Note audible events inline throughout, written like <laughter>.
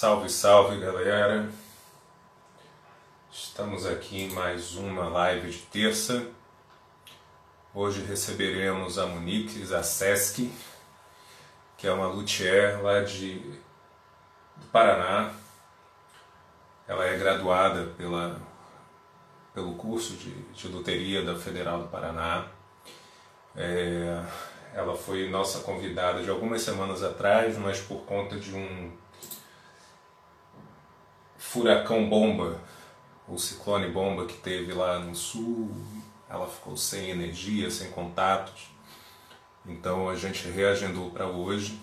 Salve, salve galera! Estamos aqui em mais uma live de terça. Hoje receberemos a Monique Zasseski, que é uma luthier lá de, do Paraná. Ela é graduada pela, pelo curso de, de luteria da Federal do Paraná. É, ela foi nossa convidada de algumas semanas atrás, mas por conta de um furacão bomba, o ciclone bomba que teve lá no sul, ela ficou sem energia, sem contatos. Então a gente reagendou para hoje.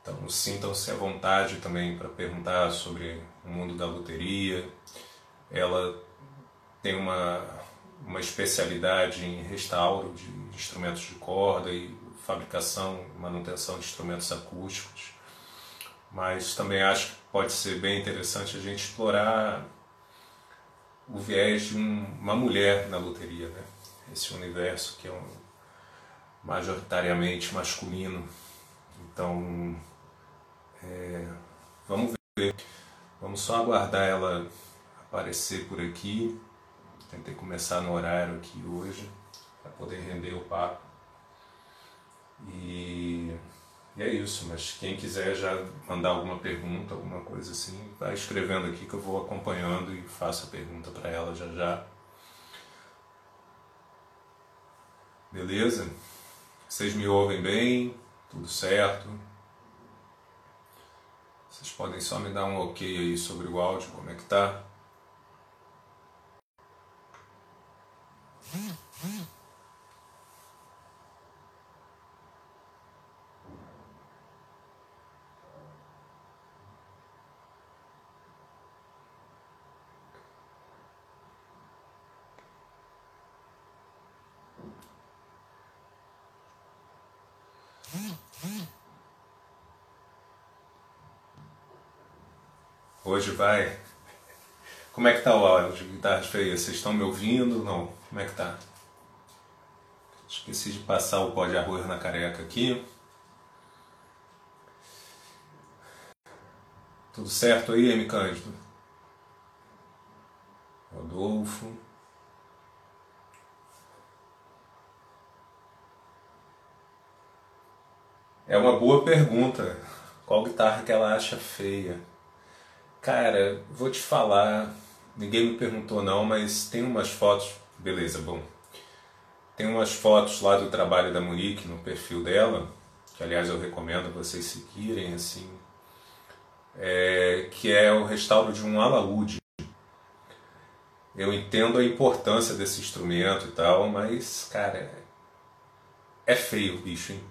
Então sintam-se à vontade também para perguntar sobre o mundo da loteria. Ela tem uma, uma especialidade em restauro de instrumentos de corda e fabricação e manutenção de instrumentos acústicos. Mas também acho que pode ser bem interessante a gente explorar o viés de um, uma mulher na loteria, né? esse universo que é um, majoritariamente masculino. Então, é, vamos ver. Vamos só aguardar ela aparecer por aqui. Tentei começar no horário aqui hoje para poder render o papo. E, e, é isso, mas quem quiser já mandar alguma pergunta, alguma coisa assim, vai escrevendo aqui que eu vou acompanhando e faço a pergunta para ela já já. Beleza? Vocês me ouvem bem? Tudo certo? Vocês podem só me dar um ok aí sobre o áudio, como é que tá? Hoje vai. Como é que tá o áudio de guitarras feias? Vocês estão me ouvindo? Não? Como é que tá? Esqueci de passar o pó de arroz na careca aqui. Tudo certo aí, M. Cândido? Rodolfo. É uma boa pergunta. Qual guitarra que ela acha feia? Cara, vou te falar, ninguém me perguntou não, mas tem umas fotos, beleza, bom. Tem umas fotos lá do trabalho da Monique no perfil dela, que aliás eu recomendo vocês seguirem, assim, é, que é o restauro de um alaúde. Eu entendo a importância desse instrumento e tal, mas, cara, é feio bicho, hein?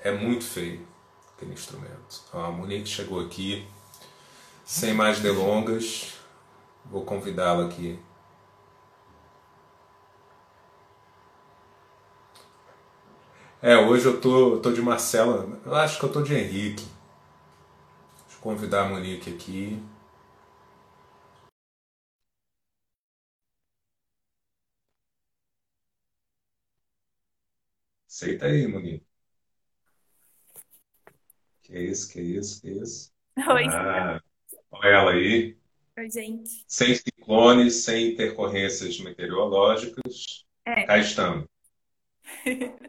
É muito feio aquele instrumento. A Monique chegou aqui, sem mais delongas, vou convidá-la aqui. É, hoje eu tô, tô de Marcela, eu acho que eu tô de Henrique. Deixa eu convidar a Monique aqui. Aceita aí, Monique. Que isso, que isso, que isso. Oi, Ah, olha ela aí. oi, gente. Sem ciclones, sem intercorrências meteorológicas. É, Cá estamos.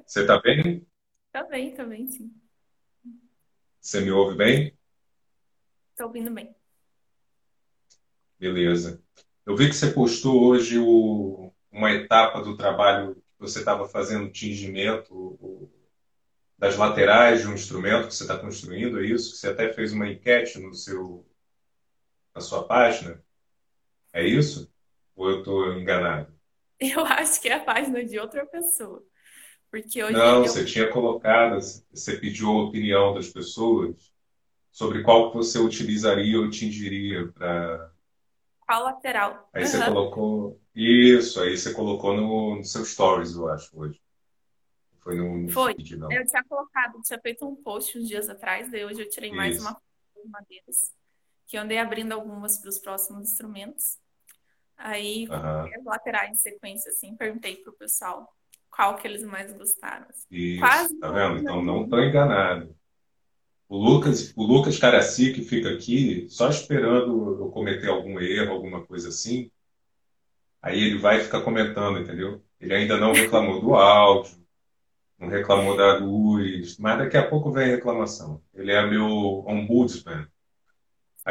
Você tá bem? <laughs> tá bem, tá bem, sim. Você me ouve bem? Tô ouvindo bem. Beleza. Eu vi que você postou hoje o- uma etapa do trabalho que você estava fazendo tingimento o- das laterais de um instrumento que você está construindo, é isso? Que você até fez uma enquete no seu, na sua página. É isso? Ou eu estou enganado? <laughs> Eu acho que é a página de outra pessoa. Porque hoje Não, eu. você tinha colocado, você pediu a opinião das pessoas sobre qual que você utilizaria ou tingiria para. Qual lateral? Aí você Aham. colocou. Isso, aí você colocou no, no seu stories, eu acho, hoje. Foi no, Foi. feed, não. Eu tinha colocado, tinha feito um post uns dias atrás, daí hoje eu tirei mais Isso. uma foto de madeiras, que eu andei abrindo algumas para os próximos instrumentos. Aí coloquei as laterais em sequência, assim, perguntei pro pessoal qual que eles mais gostaram. assim. Isso, Quase tá vendo? mundo Então não estou enganado. O Lucas, o Lucas Caraci, que fica aqui, só esperando eu cometer algum erro, alguma coisa assim, aí ele vai ficar comentando, entendeu? Ele ainda não reclamou do áudio, não reclamou da luz, mas daqui a pouco vem a reclamação. Ele é meu ombudsman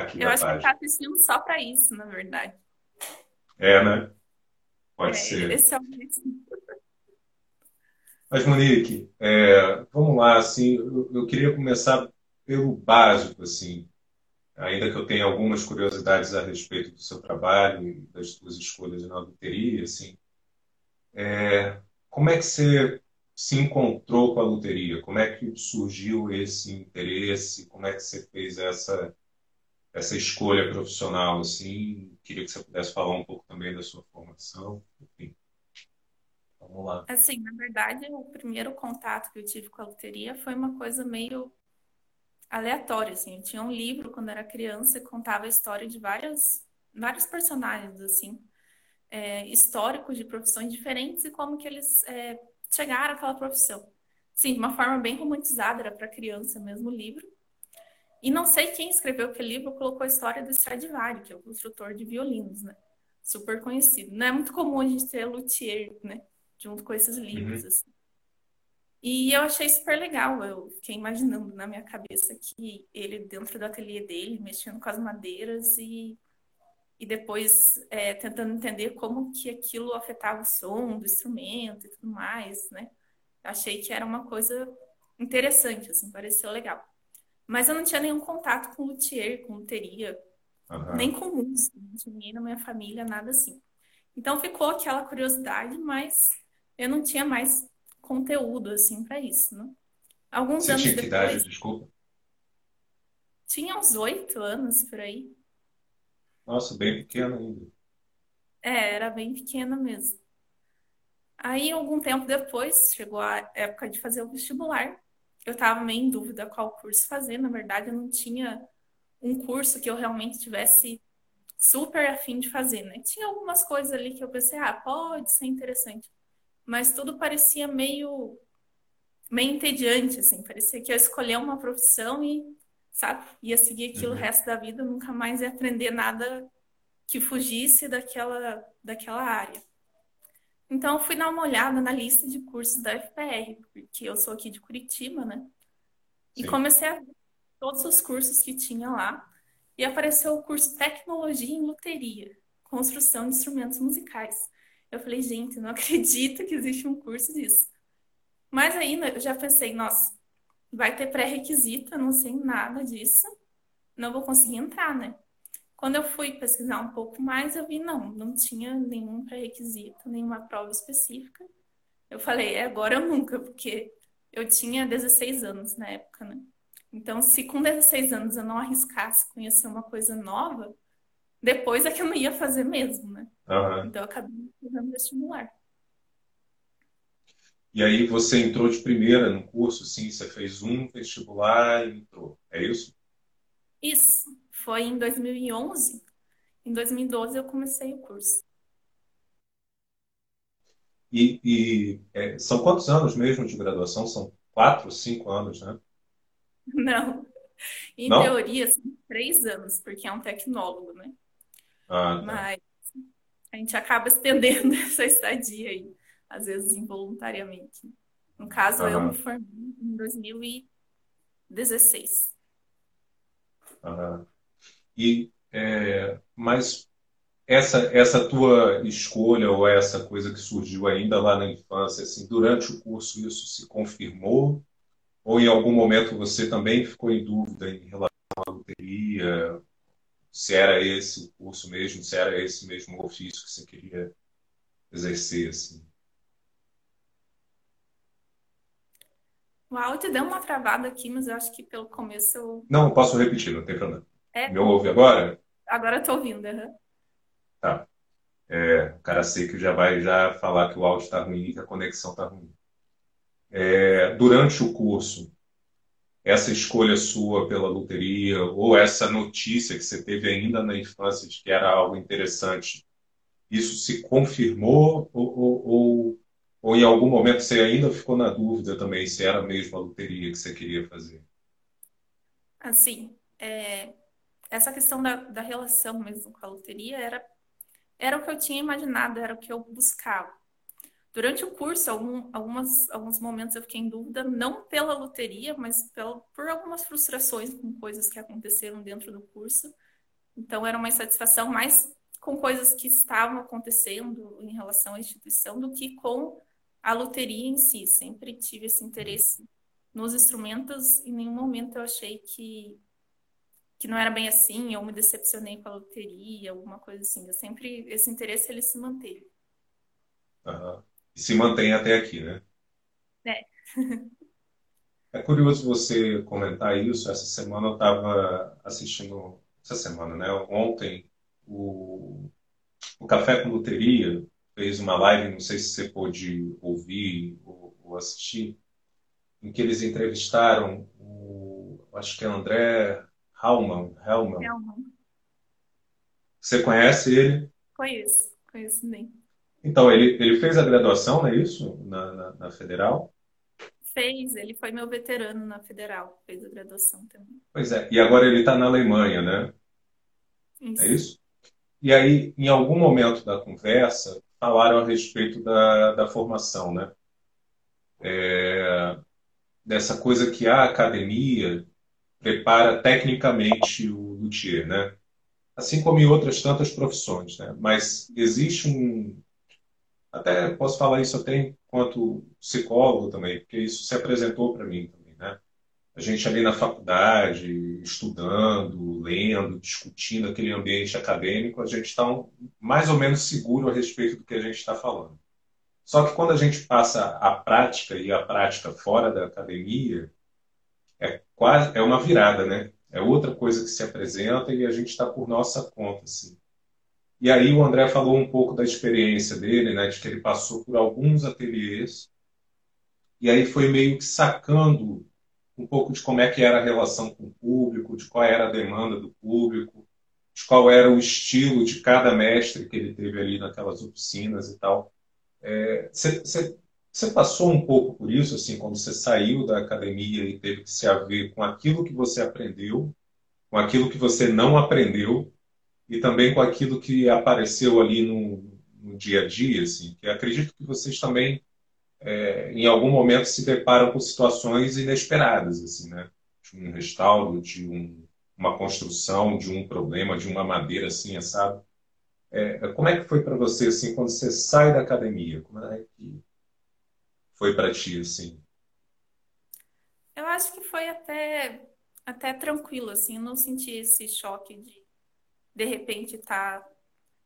aqui Eu acho que página. tá assistindo só para isso, na verdade. É, né? Pode É, ser. esse é o. Mas, Monique, é, vamos lá, assim, eu, eu queria começar pelo básico, assim, ainda que eu tenha algumas curiosidades a respeito do seu trabalho e das suas escolhas na loteria, assim, é, como é que você se encontrou com a loteria? Como é que surgiu esse interesse? Como é que você fez essa essa escolha profissional, assim? Queria que você pudesse falar um pouco também da sua formação. Enfim, vamos lá. Assim, na verdade, o primeiro contato que eu tive com a loteria foi uma coisa meio aleatória, assim. Eu tinha um livro quando era criança que contava a história de várias, vários personagens, assim, é, históricos de profissões diferentes e como que eles é, chegaram àquela profissão. Sim, de uma forma bem romantizada, era para criança mesmo o livro. E não sei quem escreveu aquele livro colocou a história do Stradivari, que é o construtor de violinos, né? Super conhecido. Não é muito comum a gente ter luthier, né? Junto com esses livros, Uhum. assim. E eu achei super legal. Eu fiquei imaginando na minha cabeça que ele, dentro do ateliê dele, mexendo com as madeiras e, e depois é, tentando entender como que aquilo afetava o som do instrumento e tudo mais, né? Achei que era uma coisa interessante, assim, pareceu legal. Mas eu não tinha nenhum contato com luthier, com luteria, nem Aham. com música, não tinha ninguém na minha família, nada assim. Então ficou aquela curiosidade, mas eu não tinha mais conteúdo assim para isso, né? Alguns Você anos tinha que idade, depois, desculpa? tinha uns oito anos por aí. Nossa, bem pequeno ainda. É, era bem pequena mesmo. Aí, algum tempo depois, chegou a época de fazer o vestibular. Eu estava meio em dúvida qual curso fazer. Na verdade, eu não tinha um curso que eu realmente tivesse super afim de fazer, né? Tinha algumas coisas ali que eu pensei, ah, pode ser interessante. Mas tudo parecia meio, meio entediante, assim. Parecia que eu escolher uma profissão e, sabe, ia seguir aquilo o Uhum. resto da vida, nunca mais ia aprender nada que fugisse daquela, daquela área. Então, eu fui dar uma olhada na lista de cursos da FPR, porque eu sou aqui de Curitiba, né? E Sim. comecei a ver todos os cursos que tinha lá. E apareceu o curso Tecnologia em Luteria, Construção de Instrumentos Musicais. Eu falei, gente, não <laughs> acredito que existe um curso disso. Mas ainda eu já pensei, nossa, vai ter pré-requisito, eu não sei nada disso, não vou conseguir entrar, né? Quando eu fui pesquisar um pouco mais, eu vi, não, não tinha nenhum pré-requisito, nenhuma prova específica. Eu falei, é agora ou nunca, porque eu tinha 16 anos na época, né? Então, se com 16 anos eu não arriscasse conhecer uma coisa nova, depois é que eu não ia fazer mesmo, né? Aham. Então, eu acabei fazendo vestibular. E aí você entrou de primeira no curso, sim, você fez um vestibular e entrou. É isso? Isso foi em 2011. Em 2012 eu comecei o curso. E, e, é, são quantos anos mesmo de graduação? São quatro, cinco anos, né? <laughs> Não, em Não? teoria, são três anos, porque é um tecnólogo, né? Ah, tá. Mas a gente acaba estendendo <laughs> essa estadia aí, às vezes involuntariamente. No caso, eu me Aham, formei em 2016. aham. E, é, mas essa, essa tua escolha ou essa coisa que surgiu ainda lá na infância, assim, durante o curso isso se confirmou? Ou em algum momento você também ficou em dúvida em relação à loteria, se era esse o curso mesmo, se era esse mesmo ofício que você queria exercer, assim? O áudio deu uma travada aqui, mas eu acho que pelo começo eu. Não, posso repetir, não tem problema. É, Me ouve agora? agora eu tô ouvindo. aham. Tá. É, o cara seco já vai já falar que o áudio está ruim e que a conexão está ruim. É, durante o curso, essa escolha sua pela loteria ou essa notícia que você teve ainda na infância de que era algo interessante, isso se confirmou ou, ou, ou, ou em algum momento você ainda ficou na dúvida também se era mesmo a loteria que você queria fazer? Assim, é, essa questão da, da relação mesmo com a loteria era, era o que eu tinha imaginado, era o que eu buscava. Durante o curso, algum, algumas, alguns momentos eu fiquei em dúvida, não pela loteria, mas pela, por algumas frustrações com coisas que aconteceram dentro do curso. Então, era uma insatisfação mais com coisas que estavam acontecendo em relação à instituição do que com a loteria em si. Sempre tive esse interesse nos instrumentos, em nenhum momento eu achei que que não era bem assim, ou me decepcionei com a loteria, alguma coisa assim. Eu sempre, esse interesse, ele se manteve. Uhum. E se mantém até aqui, né? É. <laughs> é curioso você comentar isso. Essa semana eu estava assistindo, essa semana, né? Ontem, o, o Café com Loteria fez uma live, não sei se você pôde ouvir ou, ou assistir, em que eles entrevistaram o, acho que é André Hellman. Hellman. Você conhece ele? Conheço, conheço bem. Então, ele, ele fez a graduação, não é isso? Na, na, na, Federal? Fez, ele foi meu veterano na Federal, fez a graduação também. Pois é, e agora ele está na Alemanha, né? Isso. É isso? E aí, em algum momento da conversa, falaram a respeito da, da formação, né? É, dessa coisa que a academia prepara tecnicamente o luthier, né? Assim como em outras tantas profissões, né? Mas existe um até posso falar isso até enquanto psicólogo também, porque isso se apresentou para mim também, né? A gente ali na faculdade, estudando, lendo, discutindo aquele ambiente acadêmico, a gente está mais ou menos seguro a respeito do que a gente está falando. Só que quando a gente passa a prática e a prática fora da academia, quase é uma virada, né? É outra coisa que se apresenta e a gente está por nossa conta, assim. E aí o André falou um pouco da experiência dele, né? De que ele passou por alguns ateliês e aí foi meio que sacando um pouco de como é que era a relação com o público, de qual era a demanda do público, de qual era o estilo de cada mestre que ele teve ali naquelas oficinas e tal. Você é, você passou um pouco por isso, assim, quando você saiu da academia e teve que se haver com aquilo que você aprendeu, com aquilo que você não aprendeu e também com aquilo que apareceu ali no, no dia a dia, assim, que acredito que vocês também, é, em algum momento, se deparam com situações inesperadas, assim, né? De um restauro, de um, uma construção, de um problema, de uma madeira, assim, sabe? É, como é que foi para você, assim, quando você sai da academia? Como é que foi para ti, assim? Eu acho que foi até, até tranquilo, assim, eu não senti esse choque de, de repente, estar tá,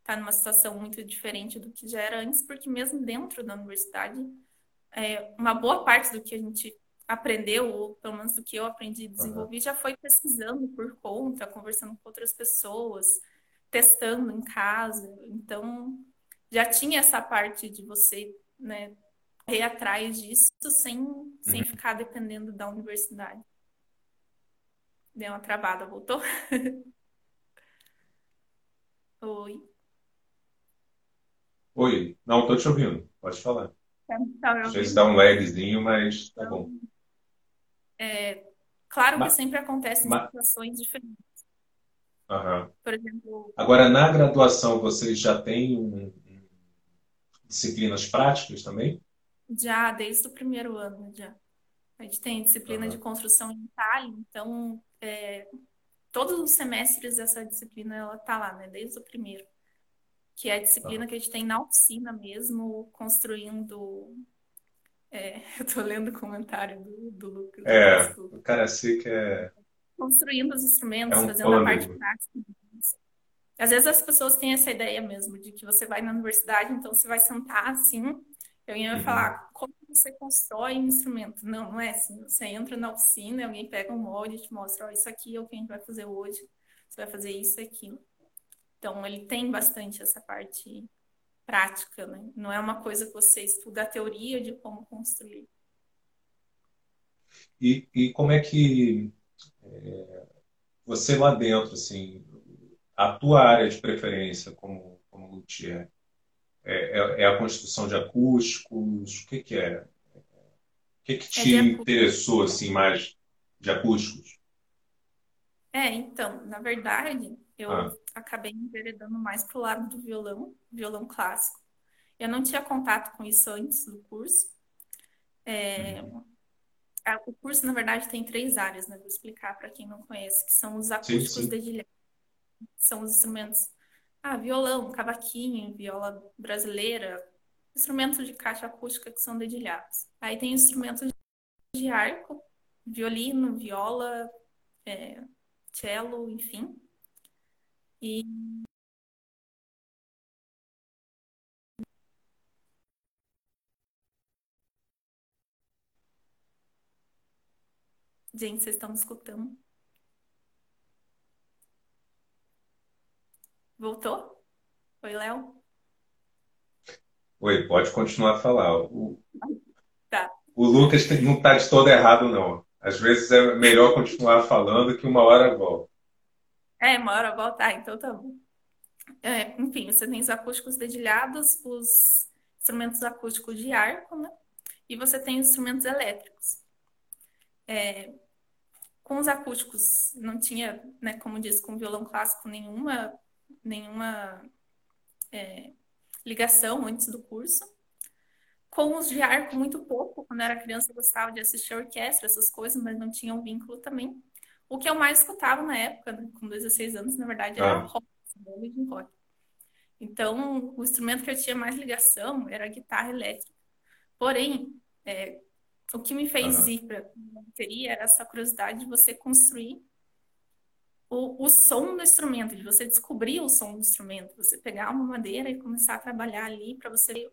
tá numa situação muito diferente do que já era antes, porque mesmo dentro da universidade, é, uma boa parte do que a gente aprendeu, ou pelo menos do que eu aprendi e desenvolvi, uhum. já foi pesquisando por conta, conversando com outras pessoas, testando em casa. Então, já tinha essa parte de você né, correr atrás disso sem, uhum. sem ficar dependendo da universidade. Deu uma travada, voltou? <laughs> Oi. Oi, não, tô te ouvindo, pode falar. Tá, tá Às vezes dá um lagzinho, mas tá bom. É, claro mas, que sempre acontecem mas... situações diferentes. Uhum. Por exemplo. Agora, na graduação, vocês já têm um, disciplinas práticas também? Já, desde o primeiro ano, já. A gente tem disciplina de construção em Itália, então é, todos os semestres essa disciplina ela tá lá, né? Desde o primeiro. Que é a disciplina que a gente tem na oficina mesmo, construindo. É, <laughs> eu tô lendo o comentário do, do Lucas. É, o cara sei que é. Construindo os instrumentos, é um fazendo a parte prática. Às vezes as pessoas têm essa ideia mesmo de que você vai na universidade, então você vai sentar assim eu ia uhum. falar, como você constrói um instrumento? Não, não é assim. Você entra na oficina, alguém pega um molde e te mostra, ó, isso aqui é o que a gente vai fazer hoje. Você vai fazer isso e aquilo. Então, ele tem bastante essa parte prática, né? Não é uma coisa que você estuda a teoria de como construir. E, e como é que é, você lá dentro, assim, a tua área de preferência como, como luthier, é, é, é, a construção de acústicos? O que, que é? O que, que te é interessou assim mais de acústicos? É, então, na verdade, eu Ah, acabei enveredando mais pro lado do violão, violão clássico. Eu não tinha contato com isso antes do curso. É, uhum. a- o curso, na verdade, tem três áreas, né? Vou explicar para quem não conhece, que são os Sim, acústicos sim. dedilhados, são os instrumentos, ah, violão, cavaquinho, viola brasileira, instrumentos de caixa acústica que são dedilhados. Aí tem instrumentos de arco, violino, viola, é, cello, enfim. E, gente, vocês estão me escutando? Voltou? Oi, Léo? Oi, pode continuar a falar. O, Tá. o Lucas não está de todo errado, não. Às vezes é melhor continuar falando que uma hora volta. É, uma hora voltar, então tá bom. É, enfim, você tem os acústicos dedilhados, os instrumentos acústicos de arco, né? E você tem os instrumentos elétricos. Com os acústicos, não tinha, né, como disse, com violão clássico, nenhuma, nenhuma ligação antes do curso. Com os de arco, muito pouco. Quando eu era criança, eu gostava de assistir a orquestra, essas coisas, mas não tinha um vínculo também. O que eu mais escutava na época, né, com 16 anos, na verdade, era Ah, rock, de rock. Então, o instrumento que eu tinha mais ligação era a guitarra elétrica. Porém, é, o que me fez aham, ir para a bateria era essa curiosidade de você construir o, o som do instrumento, de você descobrir o som do instrumento, você pegar uma madeira e começar a trabalhar ali para você ver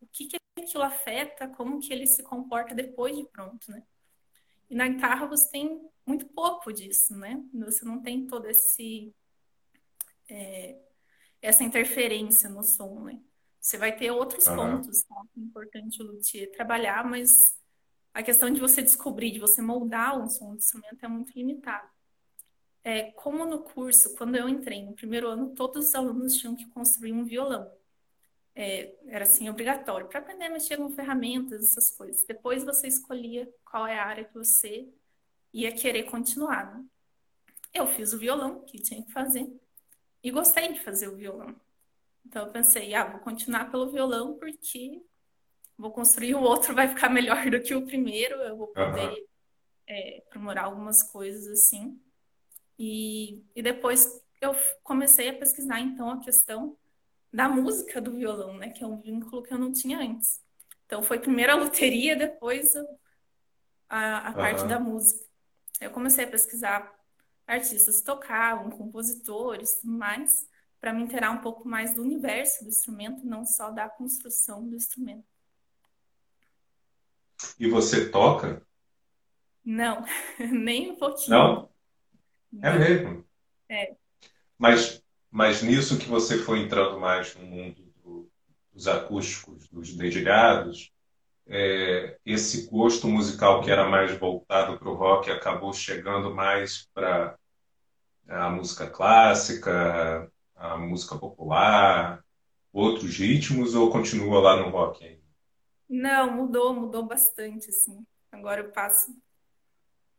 o que que aquilo afeta, como que ele se comporta depois de pronto, né? E na guitarra você tem muito pouco disso, né? Você não tem todo esse essa interferência no som, né? Você vai ter outros aham, pontos, tá? É importante o luthier trabalhar, mas a questão de você descobrir, de você moldar o som do instrumento é muito limitado. É, como no curso, quando eu entrei no primeiro ano, todos os alunos tinham que construir um violão. É, era assim, obrigatório, para aprender a mexer com ferramentas, essas coisas. Depois você escolhia qual é a área que você ia querer continuar, né? Eu fiz o violão, que tinha que fazer, e gostei de fazer o violão. Então eu pensei, ah, vou continuar pelo violão porque vou construir o outro, vai ficar melhor do que o primeiro, eu vou poder é, aprimorar algumas coisas assim. E, e depois eu comecei a pesquisar então a questão da música do violão, né? Que é um vínculo que eu não tinha antes. Então foi primeiro a luteria, depois a, a parte da música. Eu comecei a pesquisar artistas que tocavam, compositores, tudo mais, para me inteirar um pouco mais do universo do instrumento, não só da construção do instrumento. E você toca? Não, <laughs> nem um pouquinho. Não? É Não. mesmo. É, Mas, mas nisso que você foi entrando mais no mundo do- dos acústicos, dos dedilhados, é, esse gosto musical que era mais voltado para o rock acabou chegando mais para a música clássica, a música popular, outros ritmos, ou continua lá no rock ainda? não, mudou, mudou bastante, assim. Agora eu passo,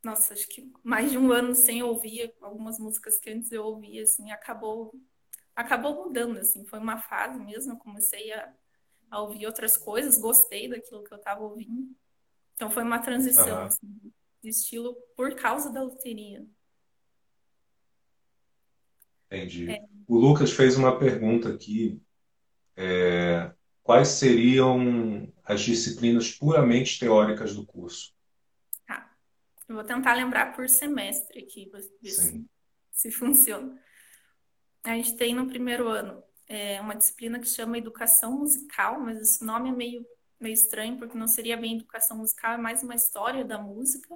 nossa, acho que mais de um ano sem ouvir algumas músicas que antes eu ouvia, assim, acabou, acabou mudando, assim. Foi uma fase mesmo, eu comecei a, a ouvir outras coisas, gostei daquilo que eu estava ouvindo. Então foi uma transição, Aham, assim, de estilo por causa da loteria. entendi. É, O Lucas fez uma pergunta aqui. Quais seriam as disciplinas puramente teóricas do curso? Eu vou tentar lembrar por semestre aqui, se, funciona. A gente tem no primeiro ano é, uma disciplina que chama Educação Musical, mas esse nome é meio, meio estranho, porque não seria bem educação musical, é mais uma história da música.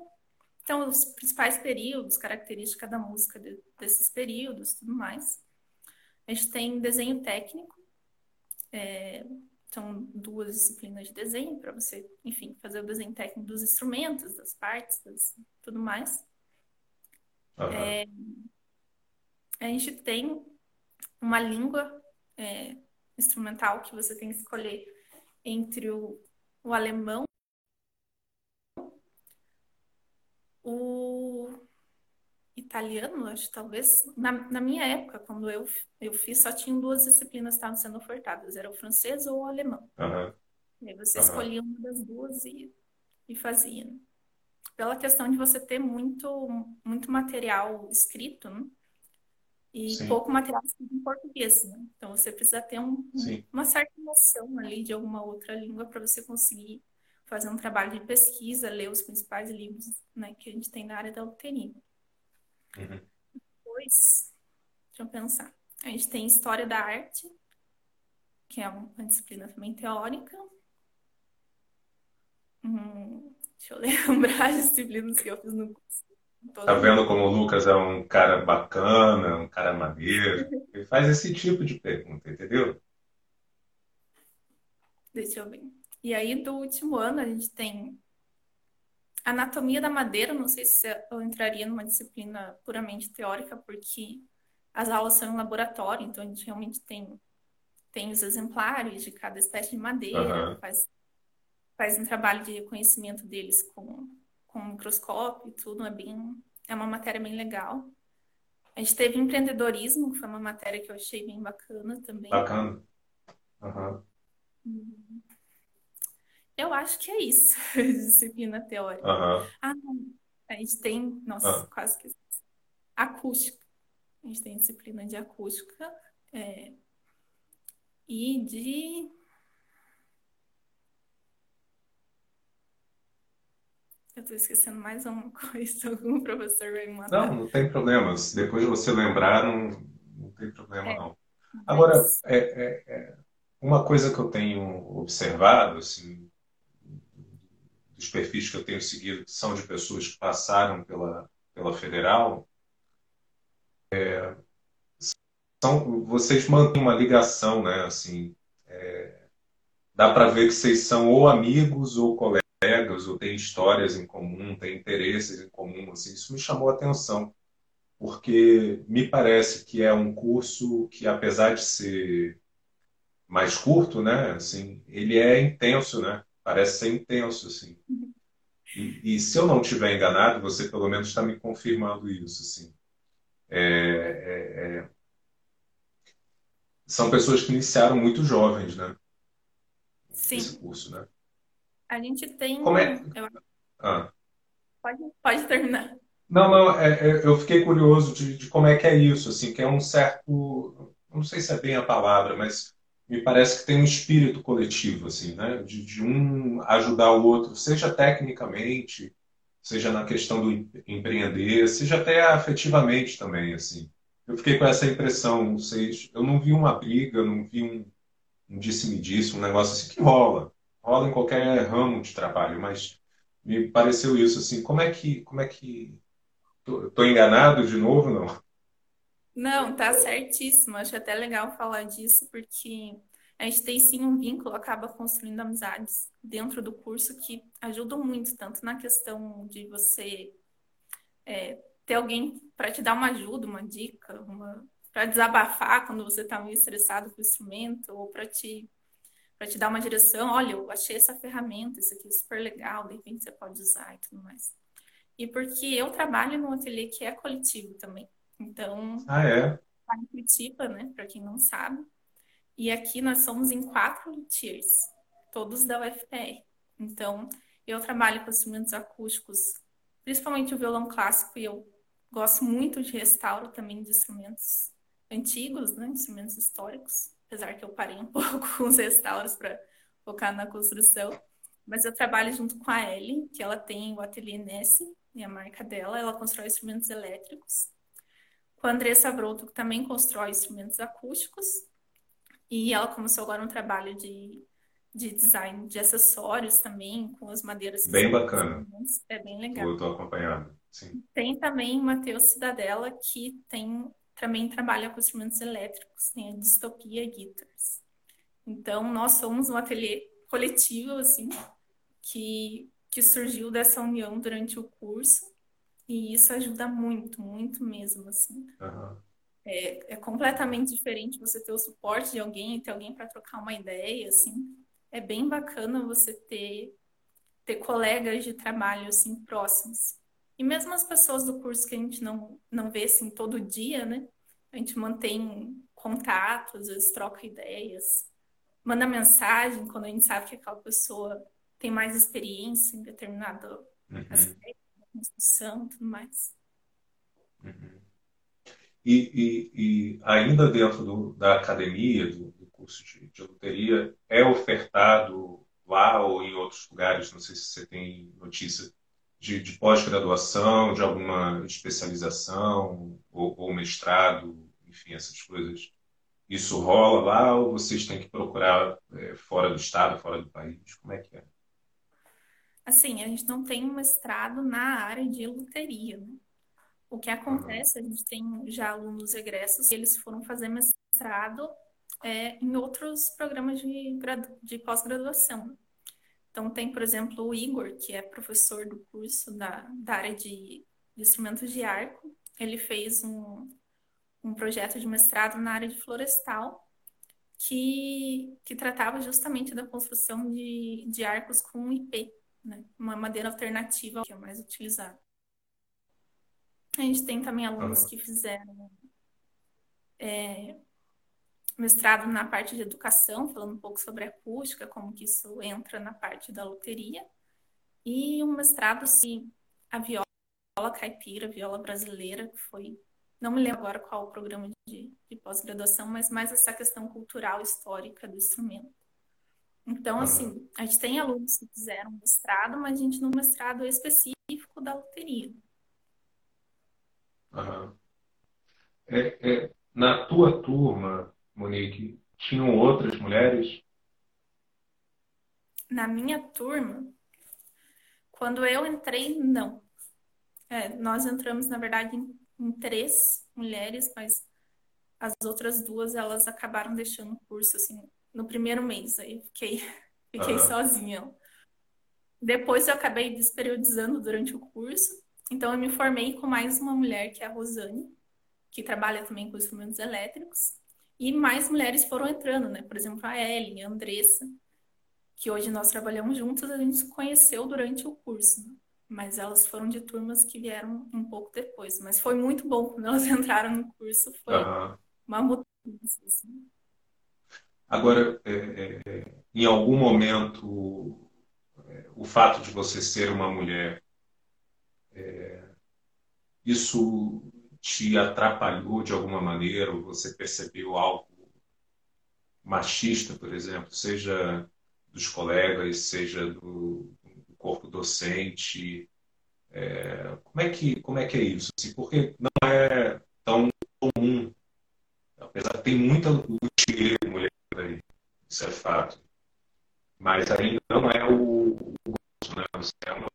Então, os principais períodos, características da música de- desses períodos, tudo mais. A gente tem desenho técnico, são duas disciplinas de desenho para você, enfim, fazer o desenho técnico dos instrumentos, das partes, das, tudo mais. Aham. A gente tem uma língua é, instrumental que você tem que escolher entre o, o alemão, o italiano, acho talvez. Na, na minha época, quando eu, eu fiz, só tinham duas disciplinas que estavam sendo ofertadas: era o francês ou o alemão. Aham. E aí você Aham. escolhia uma das duas e, e fazia. né? Pela questão de você ter muito, muito material escrito, né? E Sim, pouco material escrito em português, né? Então você precisa ter um- um- uma certa noção ali de alguma outra língua para você conseguir fazer um trabalho de pesquisa, ler os principais livros, né, que a gente tem na área da loteria. Uhum. Depois, deixa eu pensar. A gente tem História da Arte, que é uma disciplina também teórica. Hum, deixa eu <laughs> lembrar as disciplinas que eu fiz no curso. Tá vendo como o Lucas é um cara bacana, um cara maneiro? <laughs> Ele faz esse tipo de pergunta, entendeu? Deixa eu ver. E aí, do último ano, a gente tem Anatomia da Madeira. Não sei se eu entraria numa disciplina puramente teórica, porque as aulas são em laboratório, então a gente realmente tem, tem os exemplares de cada espécie de madeira, Aham. faz, faz um trabalho de reconhecimento deles com, com microscópio e tudo. É bem, é uma matéria bem legal. A gente teve empreendedorismo, que foi uma matéria que eu achei bem bacana também. Bacana. Aham. Eu acho que é isso, <laughs> disciplina teórica. Aham. Ah, não. A gente tem, nossa, Ah. quase que acústica. A gente tem disciplina de acústica é, e de. Eu tô esquecendo mais uma <laughs> coisa, algum professor vai me matar. Não, não tem problema. Se depois você lembrar, não, não tem problema, É, não. Agora, mas é, é- é uma coisa que eu tenho observado, assim, dos perfis que eu tenho seguido, são de pessoas que passaram pela, pela Federal, são, vocês mantêm uma ligação, né? Assim, dá para ver que vocês são ou amigos ou colegas, ou têm histórias em comum, têm interesses em comum, assim, isso me chamou a atenção, porque me parece que é um curso que, apesar de ser mais curto, né, assim, ele é intenso, né? Parece ser intenso, assim. E, e se eu não estiver enganado, você pelo menos está me confirmando isso, assim. É, é, é, são pessoas que iniciaram muito jovens, né? Esse sim, curso, né? a gente tem. Como é? eu- Ah. pode, pode terminar. Não, não, é- é- eu fiquei curioso de, de como é que é isso, assim, que é um certo, não sei se é bem a palavra, mas me parece que tem um espírito coletivo, assim, né? De, de um ajudar o outro, seja tecnicamente, seja na questão do em- empreender, seja até afetivamente também, assim. Eu fiquei com essa impressão, não sei, eu não vi uma briga, não vi um, um disse-me-disse, um negócio assim que rola, rola em qualquer ramo de trabalho, mas me pareceu isso, assim, como é que, como é que Tô, tô enganado de novo, não? Não, tá certíssimo. Acho até legal falar disso, porque a gente tem sim um vínculo, acaba construindo amizades dentro do curso que ajudam muito, tanto na questão de você é, ter alguém para te dar uma ajuda, uma dica, uma, para desabafar quando você está meio estressado com o instrumento, ou para te, para te dar uma direção. Olha, eu achei essa ferramenta, isso aqui é super legal, de repente você pode usar e tudo mais. E porque eu trabalho num ateliê que é coletivo também. Então, Ah, é? em Curitiba, né? Para quem não sabe. E aqui nós somos em quatro luthiers, todos da UFPR. Então, eu trabalho com instrumentos acústicos, principalmente o violão clássico, e eu gosto muito de restauro também de instrumentos antigos, né? Instrumentos históricos, apesar que eu parei um <laughs> pouco com os restauros para focar na construção. Mas eu trabalho junto com a Ellie, que ela tem o ateliê Nessie, e a marca dela, ela constrói instrumentos elétricos com a Andressa Broto, que também constrói instrumentos acústicos. E ela começou agora um trabalho de, de design de acessórios também, com as madeiras Bem bacana. É bem legal. Eu tô acompanhado. Sim. Tem também o Matheus Cidadela, que tem, também trabalha com instrumentos elétricos, tem a Distopia Guitars. Então, nós somos um ateliê coletivo, assim, que, que surgiu dessa união durante o curso. E isso ajuda muito, muito mesmo, assim. Aham. É, é completamente diferente você ter o suporte de alguém, ter alguém para trocar uma ideia, assim. É bem bacana você ter, ter colegas de trabalho, assim, próximos. E mesmo as pessoas do curso que a gente não, não vê assim todo dia, né? A gente mantém contato, às vezes troca ideias, manda mensagem quando a gente sabe que aquela pessoa tem mais experiência em determinado uhum. aspecto construção e tudo mais. Uhum. E, e, e, ainda dentro do, da academia, do, do curso de, de loteria, é ofertado lá ou em outros lugares, não sei se você tem notícia, de, de pós-graduação, de alguma especialização ou, ou, mestrado, enfim, essas coisas. Isso rola lá ou vocês têm que procurar é, fora do estado, fora do país? Como é que é? Assim, a gente não tem um mestrado na área de loteria, né? O que acontece, a gente tem já alunos egressos e eles foram fazer mestrado é, em outros programas de, de pós-graduação. Então, tem, por exemplo, o Igor, que é professor do curso da, da área de, de instrumentos de arco. Ele fez um, um projeto de mestrado na área de florestal, que, que tratava justamente da construção de, de arcos com IP, né? uma madeira alternativa que é mais utilizada. A gente tem também alunos que fizeram é, mestrado na parte de educação, falando um pouco sobre acústica, como que isso entra na parte da loteria, e um mestrado, sim, a viola caipira, viola brasileira, que foi, não me lembro agora qual o programa de, de pós-graduação, mas mais essa questão cultural, histórica do instrumento. Então, assim, a gente tem alunos que fizeram mestrado, mas a gente no mestrado específico da loteria. Uhum. É, é, na tua turma, Monique, tinham outras mulheres? Na minha turma, quando eu entrei, não. É, nós entramos, na verdade, em, em, três mulheres, mas as outras duas, elas acabaram deixando o curso, assim, no primeiro mês. Aí fiquei, <laughs> fiquei uhum. sozinha. Depois eu acabei desperiodizando durante o curso. Então, eu me formei com mais uma mulher, que é a Rosane, que trabalha também com instrumentos elétricos. E mais mulheres foram entrando, né? Por exemplo, a Ellen, a Andressa, que hoje nós trabalhamos juntas, a gente se conheceu durante o curso. Né? Mas elas foram de turmas que vieram um pouco depois. Mas foi muito bom quando elas <laughs> entraram no curso, foi uhum. uma mudança. Assim. Agora, é, é, em algum momento, é, o fato de você ser uma mulher é, isso te atrapalhou de alguma maneira, ou você percebeu algo machista, por exemplo, seja dos colegas, seja do, do corpo docente? É, como, é que, como é que é isso? Assim, porque não é tão comum, apesar de ter muita aí, isso é fato, mas ainda não é o, o né? Você é uma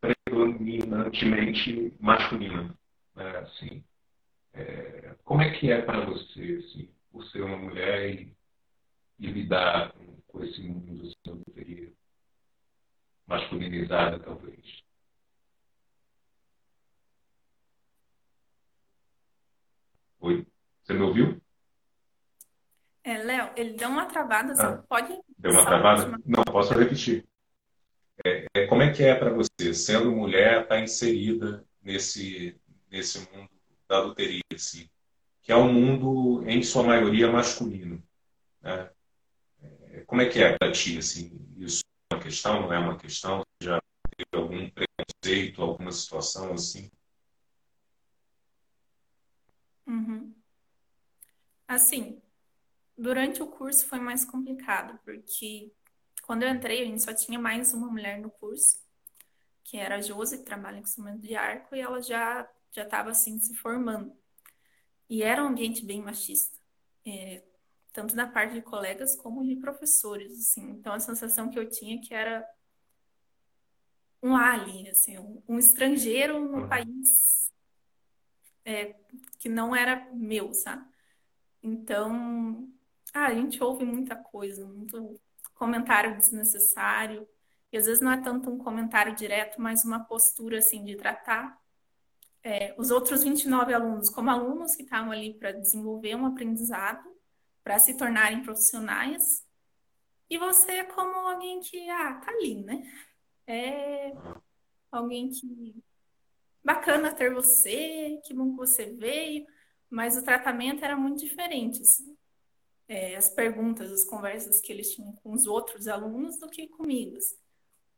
predominantemente masculina. Né? Assim, é, como é que é para você, assim, por ser uma mulher e, e lidar com, com, esse mundo assim, teria masculinizada, talvez? Oi? Você me ouviu? É, Léo, ele deu uma travada, você ah, pode. Deu uma travada? Não, posso repetir. É, é, como é que é para você, sendo mulher, estar tá inserida nesse, nesse mundo da loteria, assim, que é um mundo, em sua maioria, masculino? Né? É, como é que é para ti? Assim, isso é uma questão, não é uma questão? Já teve algum preconceito, alguma situação assim? Uhum. Assim, durante o curso foi mais complicado, porque quando eu entrei, a gente só tinha mais uma mulher no curso, que era a Josi, que trabalha em instrumento de arco, e ela já já estava assim se formando. E era um ambiente bem machista, é, tanto da parte de colegas como de professores, assim. Então a sensação que eu tinha que era um alien, assim, um, um estrangeiro no uhum. país é, que não era meu, sabe? Então, ah, a gente ouve muita coisa, muito comentário desnecessário. E às vezes não é tanto um comentário direto, mas uma postura assim de tratar é, os outros 29 alunos como alunos que estavam ali para desenvolver um aprendizado, para se tornarem profissionais, e você como alguém que, ah, tá ali, né? é alguém que bacana ter você, que bom que você veio, mas o tratamento era muito diferente, assim. É, as perguntas, as conversas que eles tinham com os outros alunos do que comigo. Assim.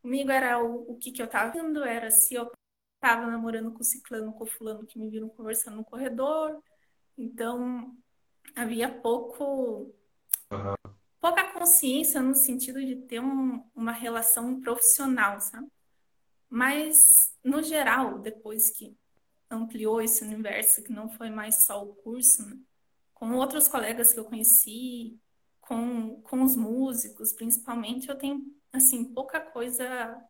Comigo era o, o que, que eu estava vendo, era se eu estava namorando com o ciclano, com o fulano que me viram conversando no corredor. Então, havia pouco uhum. pouca consciência no sentido de ter um, uma relação profissional, sabe? Mas, no geral, depois que ampliou esse universo, que não foi mais só o curso, né? Com outros colegas que eu conheci, com, com os músicos, principalmente, eu tenho, assim, pouca coisa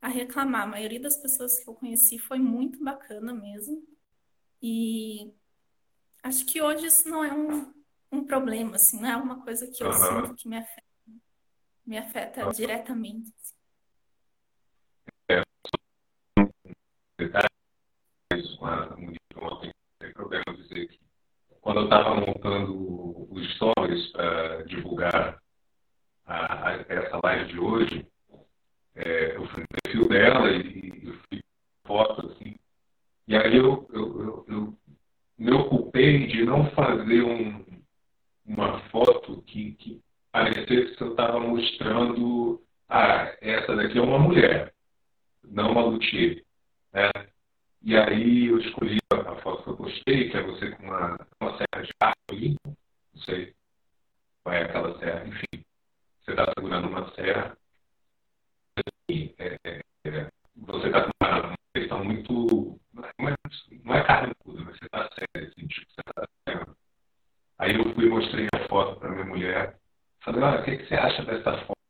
a reclamar. A maioria das pessoas que eu conheci foi muito bacana mesmo. E acho que hoje isso não é um, um problema, assim, não é uma coisa que eu uhum. sinto que me afeta, me afeta uhum. diretamente. Assim. É, quando eu estava montando os stories para divulgar a, a, essa live de hoje, é, eu fui no perfil dela e eu fiz foto assim. E aí eu, eu, eu, eu me ocupei de não fazer um, uma foto que, que parecesse que eu estava mostrando, ah, essa daqui é uma mulher, não uma luthier. Né? E aí eu escolhi a foto que eu postei, que é você com uma, uma serra de ali, não sei qual é aquela serra, enfim. Você está segurando uma serra e é, é, é você está com uma, questão muito. Não é, não é mas você está sério, assim, tipo, você está sério. Aí eu fui e mostrei a foto para minha mulher. Falei, olha, o que, que você acha dessa foto?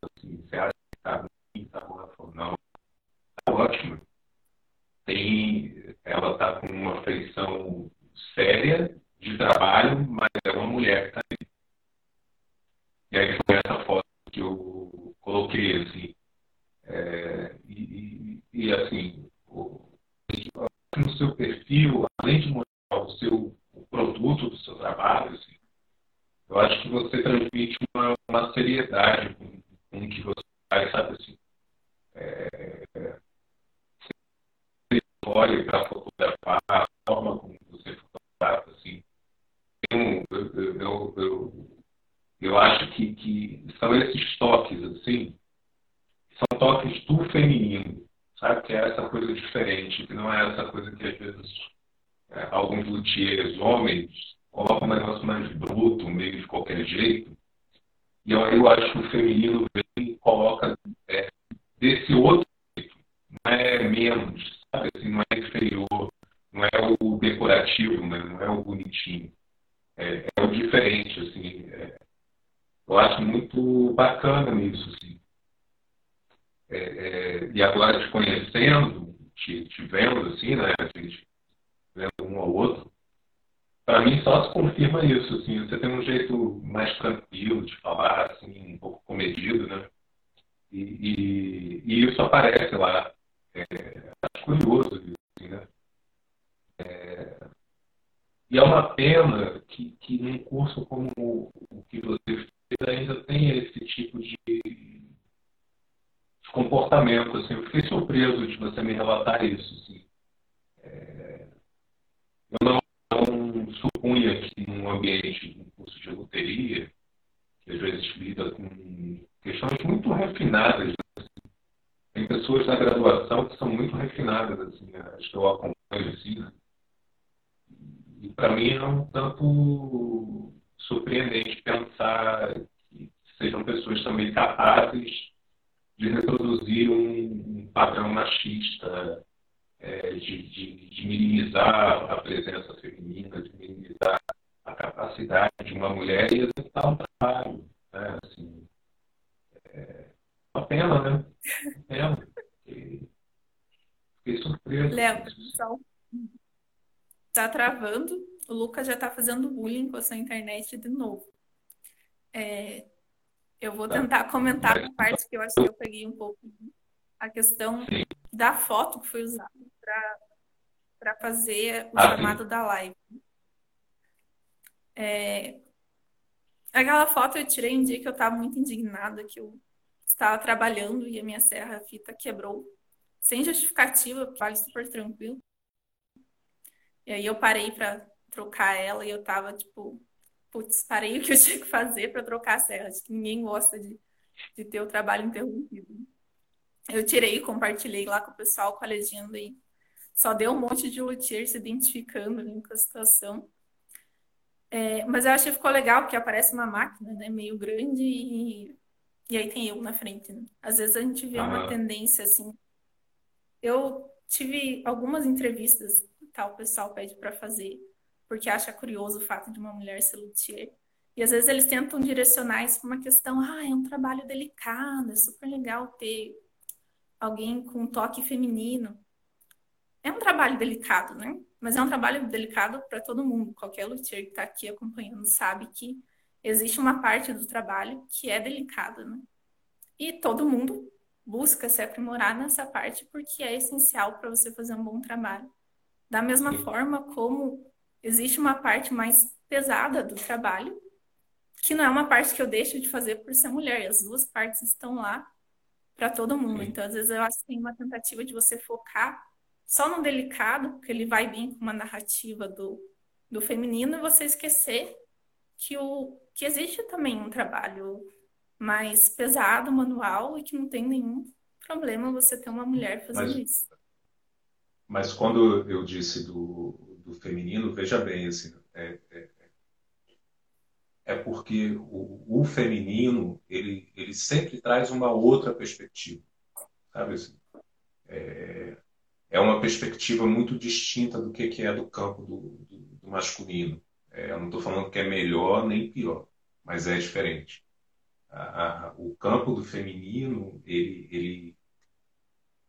Comportamento. Assim. Eu fiquei surpreso de você me relatar isso. Assim. É, eu não, não supunha que num ambiente, um curso de loteria, que às vezes lida com questões muito refinadas tem pessoas na graduação que são muito refinadas, assim, né? acho que eu acompanho assim, né? E para mim é um tanto surpreendente pensar que sejam pessoas também capazes de reproduzir um, padrão machista, é, de, de, de, minimizar a presença feminina, de minimizar a capacidade de uma mulher e executar um trabalho. Né? Assim, é, uma pena, né? Uma pena. Fiquei surpreso. Léo, pessoal, tá travando. O Lucas já tá fazendo bullying com a sua internet de novo. É, eu vou tá. tentar comentar a parte que eu acho que eu peguei um pouco a questão da foto que foi usada para fazer o ah, chamado da live. É, aquela foto eu tirei um dia que eu estava muito indignada, que eu estava trabalhando e a minha serra fita quebrou, sem justificativa, vale super tranquilo. E aí eu parei para trocar ela e eu tava tipo, putz, parei o que eu tinha que fazer para trocar a serra. Acho que ninguém gosta de, de ter o trabalho interrompido. Eu tirei, compartilhei lá com o pessoal com a legenda e só deu um monte de luthier se identificando ali com a situação. É, mas eu achei que ficou legal, porque aparece uma máquina, né, meio grande e, e aí tem eu na frente, né? Às vezes a gente vê uma tendência assim. Eu tive algumas entrevistas, tal, o pessoal pede para fazer, porque acha curioso o fato de uma mulher ser luthier. E às vezes eles tentam direcionar isso para uma questão, ah, é um trabalho delicado, é super legal ter alguém com um toque feminino. É um trabalho delicado, né? Mas é um trabalho delicado para todo mundo. Qualquer luthier que está aqui acompanhando sabe que existe uma parte do trabalho que é delicada, né? E todo mundo busca se aprimorar nessa parte porque é essencial para você fazer um bom trabalho. Da mesma forma como existe uma parte mais pesada do trabalho, que não é uma parte que eu deixo de fazer por ser mulher. As duas partes estão lá para todo mundo. Sim. Então, às vezes, eu acho que tem uma tentativa de você focar só no delicado, porque ele vai bem com uma narrativa do, do feminino, e você esquecer que, o, que existe também um trabalho mais pesado, manual, e que não tem nenhum problema você ter uma mulher fazendo mas, isso. Mas quando eu disse do, do feminino, veja bem, assim, é, é, é porque o, o, feminino ele, ele sempre traz uma outra perspectiva, sabe assim? É, é uma perspectiva muito distinta do que, que é do campo do, do, do masculino. É, eu não estou falando que é melhor nem pior, mas é diferente. A, a, o campo do feminino, ele, ele.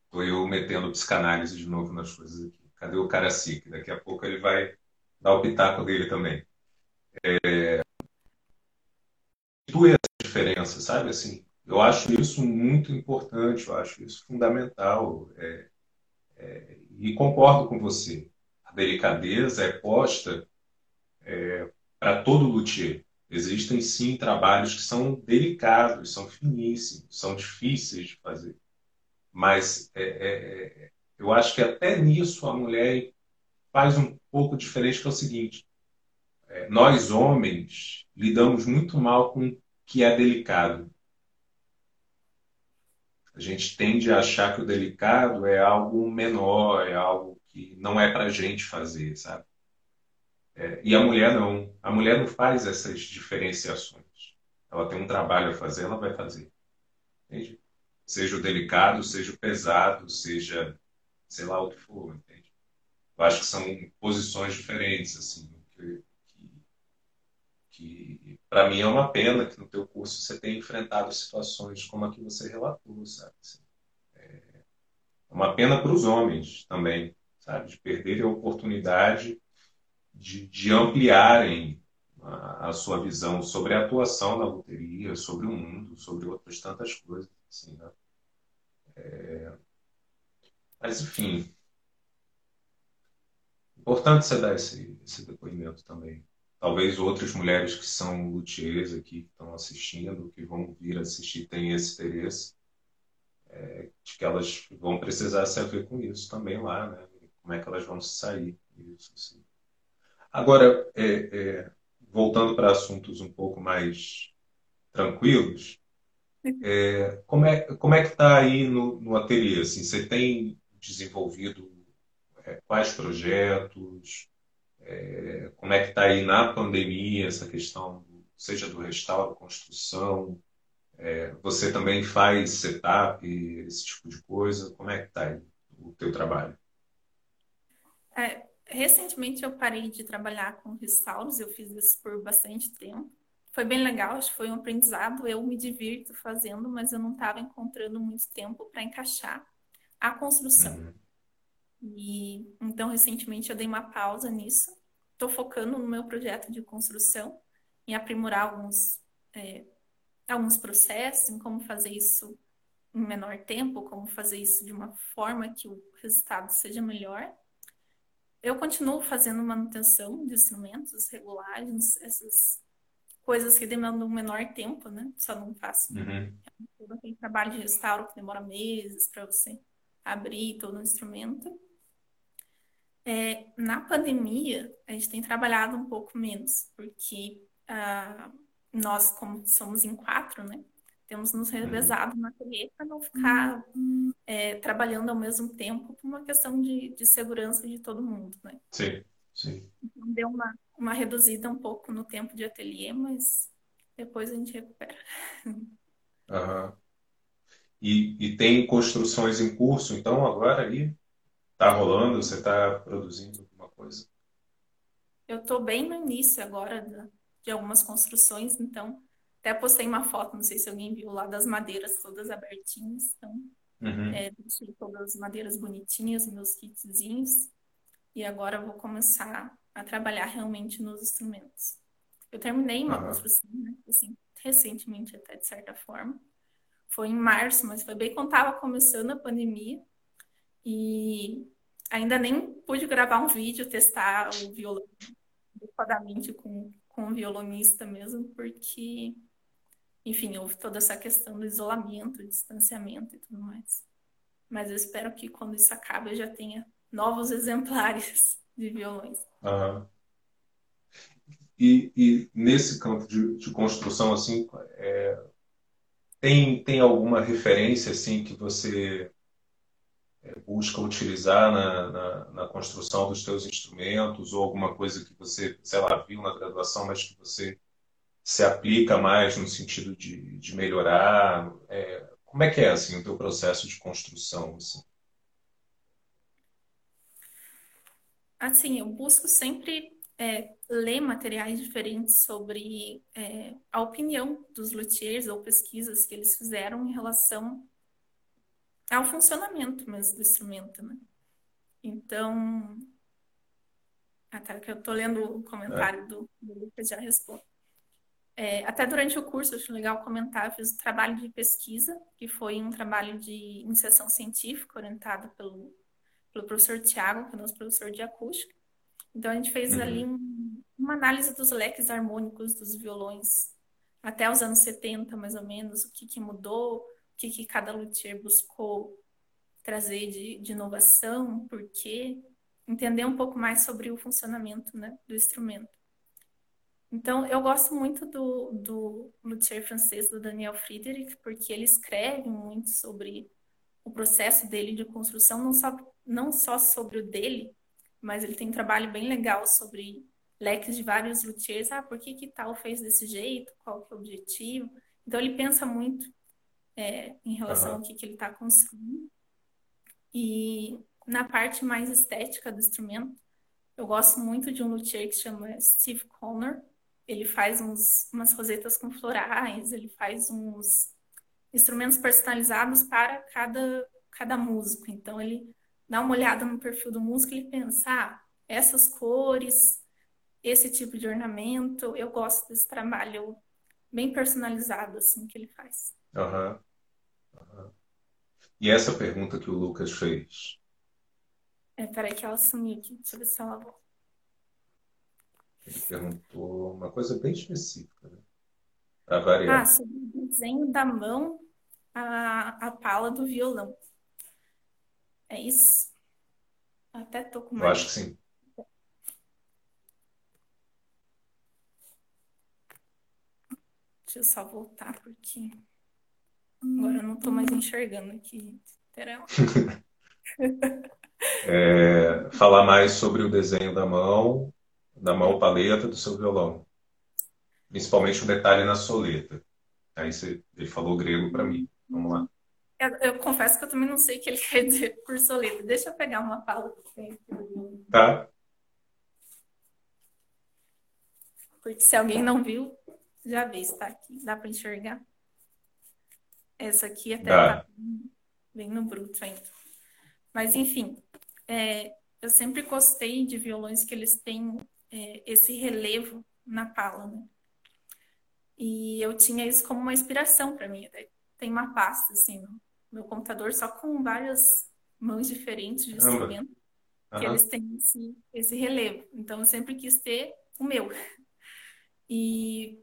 Estou eu metendo psicanálise de novo nas coisas aqui. Cadê o cara que Daqui a pouco ele vai dar o pitaco dele também. É, essa diferença, sabe? Assim, eu acho isso muito importante, eu acho isso fundamental. É, é, e concordo com você. A delicadeza é posta é, para todo luthier. Existem sim trabalhos que são delicados, são finíssimos, são difíceis de fazer. Mas é, é, é eu acho que até nisso a mulher faz um pouco diferente, que é o seguinte: é, nós homens lidamos muito mal com o que é delicado. A gente tende a achar que o delicado é algo menor, é algo que não é para a gente fazer, sabe? É, e a mulher não. A mulher não faz essas diferenciações. Ela tem um trabalho a fazer, ela vai fazer. Entende? Seja o delicado, seja o pesado, seja sei lá o que for, entende? Eu acho que são posições diferentes, assim, que, que, que para mim é uma pena que no teu curso você tenha enfrentado situações como a que você relatou, sabe? Assim, é uma pena para os homens também, sabe? De perderem a oportunidade de, de ampliarem a, a, sua visão sobre a atuação da loteria, sobre o mundo, sobre outras tantas coisas, assim, né? É, mas, enfim. Importante você dar esse, esse depoimento também. Talvez outras mulheres que são luthiers aqui, que estão assistindo, que vão vir assistir, tenham esse interesse. É, de que elas vão precisar se haver com isso também lá, né? Como é que elas vão se sair disso. Assim. Agora, é, é, voltando para assuntos um pouco mais tranquilos, é, como, é, como é que está aí no, no ateliê? Assim, você tem desenvolvido é, quais projetos, é, como é que está aí na pandemia essa questão, seja do restauro, construção, é, você também faz setup, esse tipo de coisa, como é que está aí o teu trabalho? É, recentemente eu parei de trabalhar com restauros, eu fiz isso por bastante tempo. Foi bem legal, acho que foi um aprendizado, eu me divirto fazendo, mas eu não estava encontrando muito tempo para encaixar a construção. Uhum. E então recentemente eu dei uma pausa nisso. Estou focando no meu projeto de construção, em aprimorar alguns é, alguns processos, em como fazer isso em menor tempo, como fazer isso de uma forma que o resultado seja melhor. Eu continuo fazendo manutenção de instrumentos, regulagens, essas coisas que demandam um menor tempo, né? Só não faço Uhum. todo aquele trabalho de restauro que demora meses para você abrir todo o instrumento. É, na pandemia, a gente tem trabalhado um pouco menos, porque ah, nós, como somos em quatro, né? Temos nos Uhum. revezado no ateliê para não ficar é, trabalhando ao mesmo tempo por uma questão de, de segurança de todo mundo, né? Sim, sim. Então, deu uma, uma reduzida um pouco no tempo de ateliê, mas depois a gente recupera. <laughs> Aham. E, e tem construções em curso, então, agora aí? Tá rolando? Você está produzindo alguma coisa? Eu estou bem no início agora de algumas construções, então até postei uma foto, não sei se alguém viu lá, das madeiras todas abertinhas. Então, Uhum. é, deixei todas as madeiras bonitinhas, meus kitzinhos, e agora vou começar a trabalhar realmente nos instrumentos. Eu terminei uma Aham. construção, né? Assim, recentemente até, de certa forma. Foi em março, mas foi bem quando estava começando a pandemia. E ainda nem pude gravar um vídeo, testar o violão adequadamente com, com o violonista mesmo, porque, enfim, houve toda essa questão do isolamento, distanciamento e tudo mais. Mas eu espero que quando isso acabe eu já tenha novos <laughs> exemplares de violões. Aham. E, e nesse campo de, de construção, assim, é, tem, tem alguma referência, assim, que você é, busca utilizar na, na, na construção dos teus instrumentos ou alguma coisa que você, sei lá, viu na graduação, mas que você se aplica mais no sentido de, de melhorar? É, como é que é, assim, o teu processo de construção, assim? Assim, eu busco sempre é, ler materiais diferentes sobre é, a opinião dos luthiers ou pesquisas que eles fizeram em relação ao funcionamento mesmo do instrumento, né? Então, até que eu tô lendo o É. comentário do, do Lucas, já respondo. É, até durante o curso, acho legal comentar, eu fiz um trabalho de pesquisa, que foi um trabalho de iniciação científica orientado pelo, pelo professor Tiago, que é nosso professor de acústica. Então, a gente fez ali Uhum. um- uma análise dos leques harmônicos dos violões até os anos 70, mais ou menos, o que que mudou, o que que cada luthier buscou trazer de, de inovação, por quê, entender um pouco mais sobre o funcionamento, né, do instrumento. Então, eu gosto muito do, do luthier francês, do Daniel Friedrich, porque ele escreve muito sobre o processo dele de construção, não só, não só sobre o dele, mas ele tem um trabalho bem legal sobre leques de vários luthiers. Ah, por que que tal fez desse jeito? Qual que é o objetivo? Então, ele pensa muito é, em relação Aham. ao que, que ele está construindo. E na parte mais estética do instrumento, eu gosto muito de um luthier que chama Steve Connor. Ele faz uns, umas rosetas com florais, ele faz uns instrumentos personalizados para cada, cada músico. Então, ele dá uma olhada no perfil do músico e ele pensa, ah, essas cores, esse tipo de ornamento, eu gosto desse trabalho bem personalizado, assim, que ele faz. Aham. Aham. E essa pergunta que o Lucas fez, É, peraí que ela sumiu aqui, deixa eu ver se ela volta. ele perguntou uma coisa bem específica, né? Para Ah, variar. sobre o desenho da mão, a, a pala do violão. É isso? Até tô com Eu uma acho que sim. Deixa eu só voltar, porque agora eu não tô mais enxergando aqui. Pera. <laughs> É, falar mais sobre o desenho da mão, da mão paleta do seu violão. Principalmente o detalhe na soleta. Aí você, ele falou grego para mim. Vamos lá. Eu, eu confesso que eu também não sei o que ele quer dizer por soleta. Deixa eu pegar uma pala que tem aqui. Tá? Porque se alguém não viu, já vê, está aqui. Dá para enxergar? Essa aqui até Dá. tá bem no bruto ainda. Mas enfim, é, eu sempre gostei de violões que eles têm é, esse relevo na pala, né? E eu tinha isso como uma inspiração para mim. Tem uma pasta assim no meu computador só com várias mãos diferentes de instrumento que Aham. eles têm esse, esse relevo. Então eu sempre quis ter o meu. E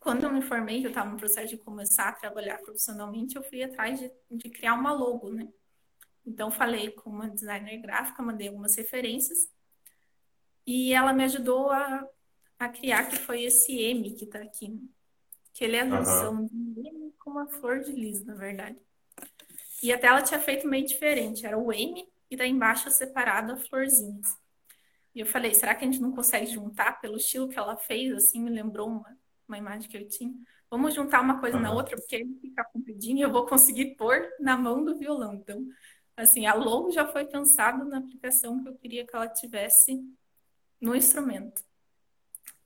quando eu me formei, eu estava no processo de começar a trabalhar profissionalmente, eu fui atrás de, de criar uma logo, né? Então, falei com uma designer gráfica, mandei algumas referências, e ela me ajudou a, a criar, que foi esse M que está aqui, que ele é a junção uhum. de M com uma flor de lis, na verdade. E até ela tinha feito meio diferente, era o M e daí embaixo separado a florzinhas. E eu falei, será que a gente não consegue juntar pelo estilo que ela fez? Assim, me lembrou uma, uma imagem que eu tinha. Vamos juntar uma coisa uhum. na outra, porque ele fica compridinho e eu vou conseguir pôr na mão do violão. Então, assim, a logo já foi pensado na aplicação que eu queria que ela tivesse no instrumento.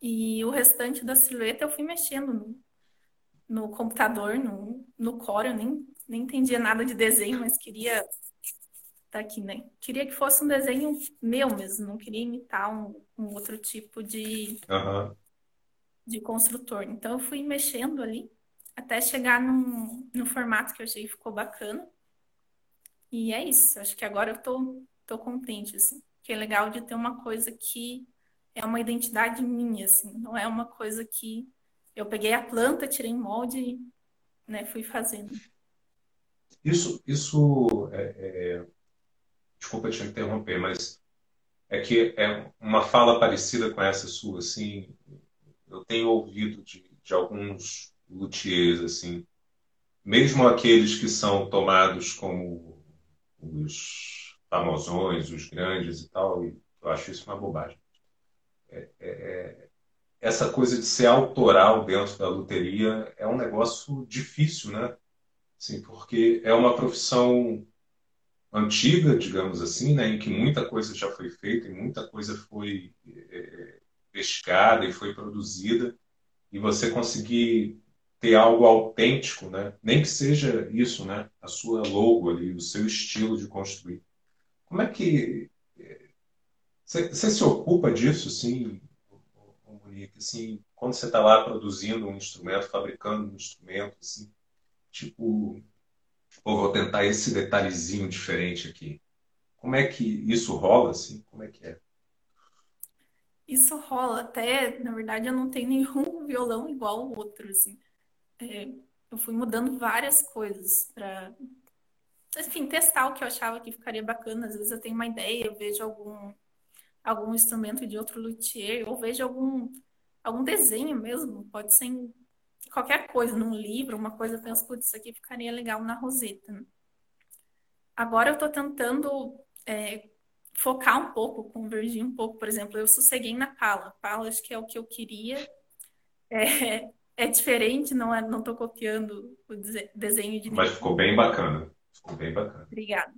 E o restante da silhueta eu fui mexendo no, no computador, no, no Core, eu nem, nem entendia nada de desenho, mas queria tá aqui, né? Queria que fosse um desenho meu mesmo, não queria imitar um, um outro tipo de, uhum. de construtor. Então eu fui mexendo ali até chegar num, no formato que eu achei que ficou bacana. E é isso, acho que agora eu tô, tô contente, assim. Que é legal de ter uma coisa que é uma identidade minha, assim, não é uma coisa que eu peguei a planta, tirei molde e né, fui fazendo. Isso, isso é, é desculpa te interromper, mas é que é uma fala parecida com essa sua, assim, eu tenho ouvido de, de alguns luthiers, assim, mesmo aqueles que são tomados como os famosões, os grandes e tal, e eu acho isso uma bobagem. É, é, é, essa coisa de ser autoral dentro da luteria é um negócio difícil, né? Assim, porque é uma profissão antiga, digamos assim, né, em que muita coisa já foi feita e muita coisa foi é, pescada e foi produzida, e você conseguir ter algo autêntico, né, nem que seja isso, né, a sua logo ali, o seu estilo de construir. Como é que você se ocupa disso, assim, Monique, assim, quando você está lá produzindo um instrumento, fabricando um instrumento, assim, tipo, ou vou tentar esse detalhezinho diferente aqui. Como é que isso rola, assim? Como é que é? Isso rola até, na verdade, eu não tenho nenhum <laughs> violão igual ao outro, assim. É, eu fui mudando várias coisas para, enfim, testar o que eu achava que ficaria bacana. Às vezes eu tenho uma ideia, eu vejo algum algum instrumento de outro luthier, ou vejo algum algum desenho mesmo, pode ser qualquer coisa, num livro, uma coisa, eu penso, putz, isso aqui ficaria legal na roseta. Agora eu estou tentando é, focar um pouco, convergir um pouco. Por exemplo, eu sosseguei na pala. Pala acho que é o que eu queria. <laughs> É, é diferente, não é, não estou copiando o desenho de Mas ficou bem bacana. Ficou bem bacana. Obrigada.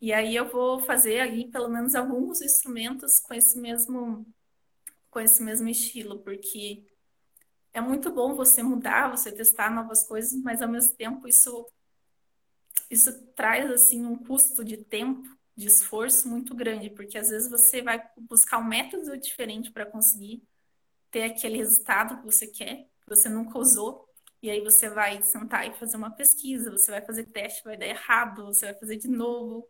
E aí eu vou fazer aí pelo menos alguns instrumentos com esse mesmo com esse mesmo estilo, porque é muito bom você mudar, você testar novas coisas, mas ao mesmo tempo isso isso traz assim um custo de tempo, de esforço muito grande, porque às vezes você vai buscar um método diferente para conseguir ter aquele resultado que você quer, que você nunca usou, e aí você vai sentar e fazer uma pesquisa, você vai fazer teste, vai dar errado, você vai fazer de novo.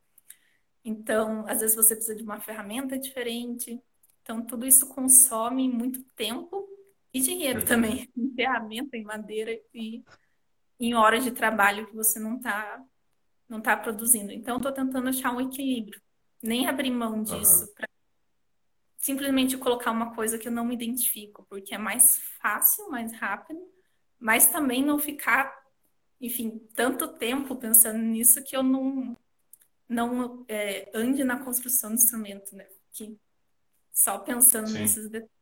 Então, às vezes você precisa de uma ferramenta diferente. Então, tudo isso consome muito tempo e dinheiro também, em <laughs> ferramenta, em madeira e em horas de trabalho que você não está não tá produzindo. Então, estou tentando achar um equilíbrio. Nem abrir mão disso uhum. para simplesmente colocar uma coisa que eu não me identifico, porque é mais fácil, mais rápido, mas também não ficar, enfim, tanto tempo pensando nisso que eu não não é, ande na construção do instrumento, né? Que só pensando Sim. nesses detalhes.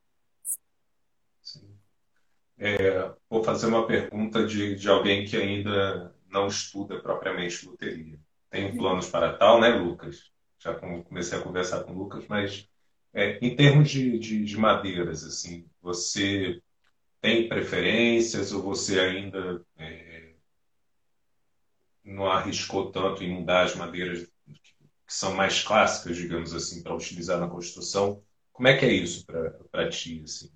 É, vou fazer uma pergunta de, de alguém que ainda não estuda propriamente luteria. Tem planos para tal, né, Lucas? Já comecei a conversar com o Lucas, mas é, em termos de, de, de, madeiras, assim, você tem preferências ou você ainda é, não arriscou tanto em mudar as madeiras que são mais clássicas, digamos assim, para utilizar na construção? Como é que é isso para ti, assim?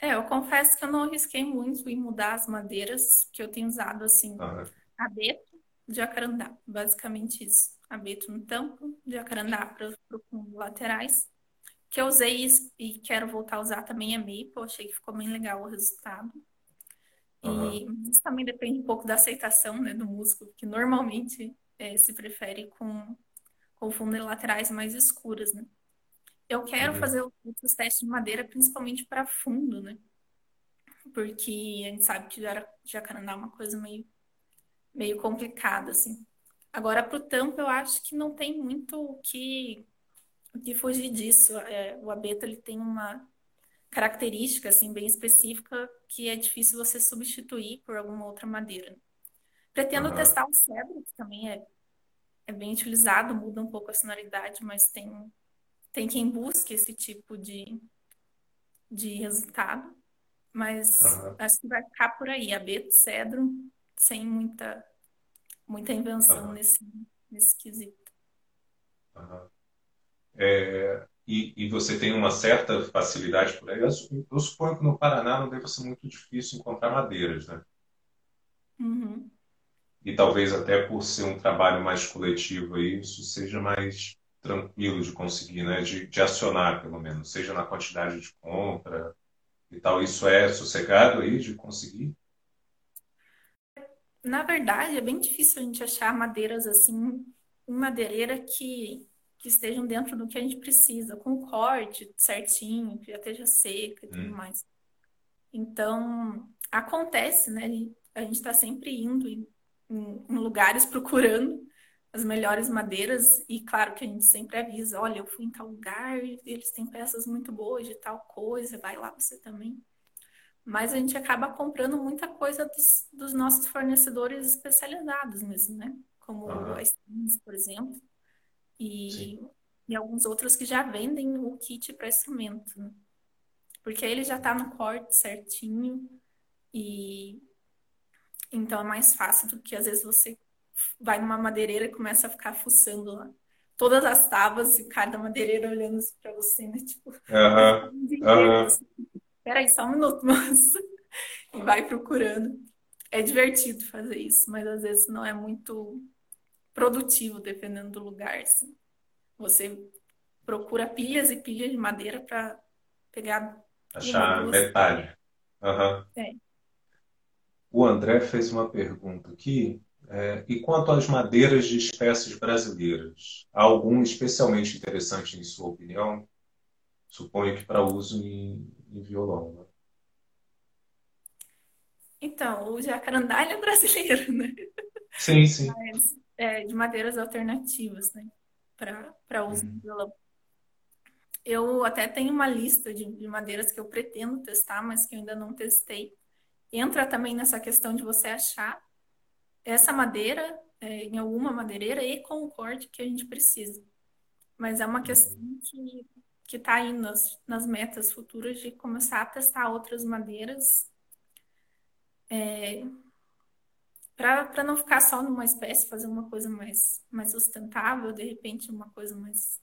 É, eu confesso que eu não arrisquei muito em mudar as madeiras que eu tenho usado, assim, uhum. abeto, jacarandá, basicamente isso. Abeto no tampo, jacarandá para os laterais. que eu usei e quero voltar a usar também é Maple. Achei que ficou bem legal o resultado. Uhum. E isso também depende um pouco da aceitação né, do músico, que normalmente é, se prefere com, com fundas laterais mais escuras, né? Eu quero uhum. fazer os testes de madeira principalmente para fundo, né? Porque a gente sabe que jacarandá é uma coisa meio, meio complicada, assim. Agora, para o tampo, eu acho que não tem muito o que, o que fugir disso. É, o abeto ele tem uma característica assim bem específica que é difícil você substituir por alguma outra madeira. Pretendo testar o cedro, que também é, é bem utilizado, muda um pouco a sonoridade, mas tem, tem quem busque esse tipo de, de resultado. Mas uhum. acho que vai ficar por aí, abeto, cedro, sem muita, muita invenção uhum. nesse, nesse quesito. É, e, e, você tem uma certa facilidade por aí. Eu, eu, suponho que no Paraná não deve ser muito difícil encontrar madeiras, né? Uhum. E talvez até por ser um trabalho mais coletivo aí, isso seja mais tranquilo de conseguir, né? De, de acionar, pelo menos, seja na quantidade de compra e tal. Isso é sossegado aí de conseguir? Na verdade, é bem difícil a gente achar madeiras assim, madeireira que que estejam dentro do que a gente precisa, com corte certinho, que já esteja seca e tudo hum. mais. Então, acontece, né? A gente está sempre indo em, em, lugares <laughs> procurando as melhores madeiras e claro que a gente sempre avisa, olha, eu fui em tal lugar, eles têm peças muito boas de tal coisa, vai lá você também. Mas a gente acaba comprando muita coisa dos, dos nossos fornecedores especializados mesmo, né? Como uhum. a Steams, por exemplo e, e alguns outros que já vendem o kit para instrumento, né? Porque ele já está no corte certinho e então é mais fácil do que às vezes você vai numa madeireira e começa a ficar fuçando lá todas as tábuas e cada madeireira olhando para você, né? Tipo, <laughs> peraí, só um minuto, <laughs> moço. e vai procurando. É divertido fazer isso, mas às vezes não é muito produtivo, dependendo do lugar. Assim. Você procura pilhas e pilhas de madeira para pegar. Achar metade. Uhum. É. O André fez uma pergunta aqui. É, e quanto às madeiras de espécies brasileiras, há algum especialmente interessante em sua opinião? Suponho que para uso em, em violão, né? Então, o jacarandá é brasileiro, né? Sim, sim. Mas é, de madeiras alternativas, né? Para uso uhum. violão. Eu até tenho uma lista de, de madeiras que eu pretendo testar, mas que eu ainda não testei. Entra também nessa questão de você achar essa madeira é, em alguma madeireira e com o corte que a gente precisa. Mas é uma questão que que está aí nas, nas metas futuras de começar a testar outras madeiras é, para não ficar só numa espécie, fazer uma coisa mais, mais sustentável, de repente uma coisa mais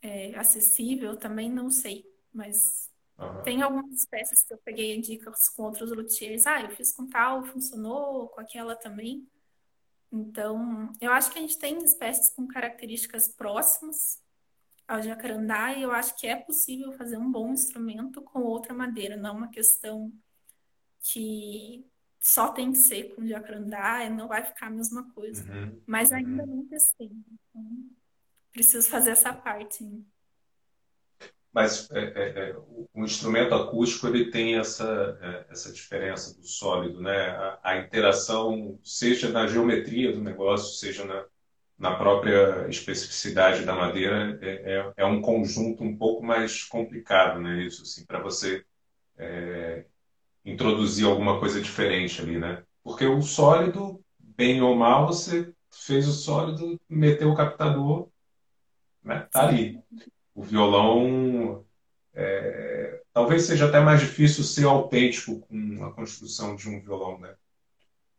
é, acessível, também não sei. Mas uhum. tem algumas espécies que eu peguei dicas com outros luthiers. Ah, eu fiz com tal, funcionou, com aquela também. Então, eu acho que a gente tem espécies com características próximas ao jacarandá e eu acho que é possível fazer um bom instrumento com outra madeira, não uma questão que só tem que ser com jacarandá, não vai ficar a mesma coisa. Uhum, Mas ainda uhum. não testei. Então, preciso fazer essa parte. Mas é, é, é, o instrumento acústico ele tem essa, é, essa diferença do sólido, né? A, a, interação, seja na geometria do negócio, seja na, na própria especificidade da madeira, é, é, é um conjunto um pouco mais complicado, né? Isso, assim, para você introduzir alguma coisa diferente ali, né? Porque o sólido, bem ou mal, você fez o sólido, meteu o captador, né? Tá ali. O violão é, talvez seja até mais difícil ser autêntico com a construção de um violão, né?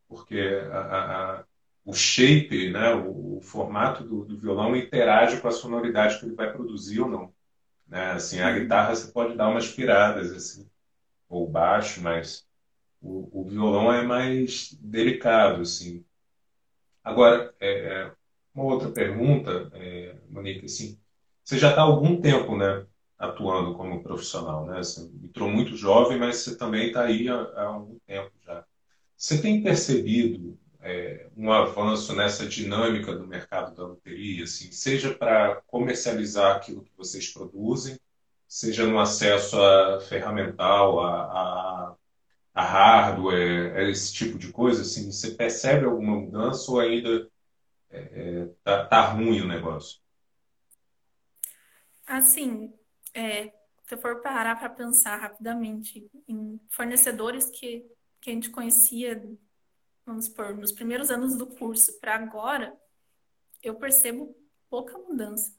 Porque a, a, o shape, né, o, o formato do, do, violão interage com a sonoridade que ele vai produzir ou não. Né? Assim, a guitarra você pode dar umas piradas assim ou baixo, mas o, o violão é mais delicado, assim. Agora, é, é uma outra pergunta, é, Monique, assim, você já está há algum tempo, né, atuando como profissional, né? Você entrou muito jovem, mas você também está aí há, há algum tempo já. Você tem percebido é, um avanço nessa dinâmica do mercado da loteria, assim, seja para comercializar aquilo que vocês produzem, seja no acesso a ferramental, a, a, a hardware, a esse tipo de coisa, assim, você percebe alguma mudança ou ainda é, tá, tá ruim o negócio? Assim, é, se eu for parar para pensar rapidamente em fornecedores que, que a gente conhecia, vamos supor, nos primeiros anos do curso para agora, eu percebo pouca mudança.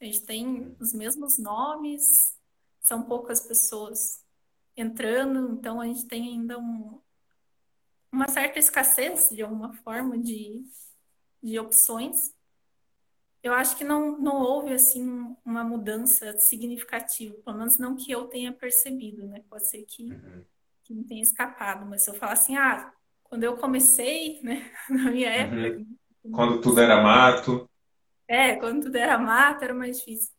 A gente tem os mesmos nomes, são poucas pessoas entrando, então a gente tem ainda um, uma certa escassez, de alguma forma, de, de opções eu acho que não, não houve assim uma mudança significativa, pelo menos não que eu tenha percebido, né? Pode ser que, uhum. que não tenha escapado, mas se eu falar assim, ah, quando eu comecei, <laughs> né, na minha uhum. época. Quando tudo era mato. É, quando tudo era mato, era mais difícil.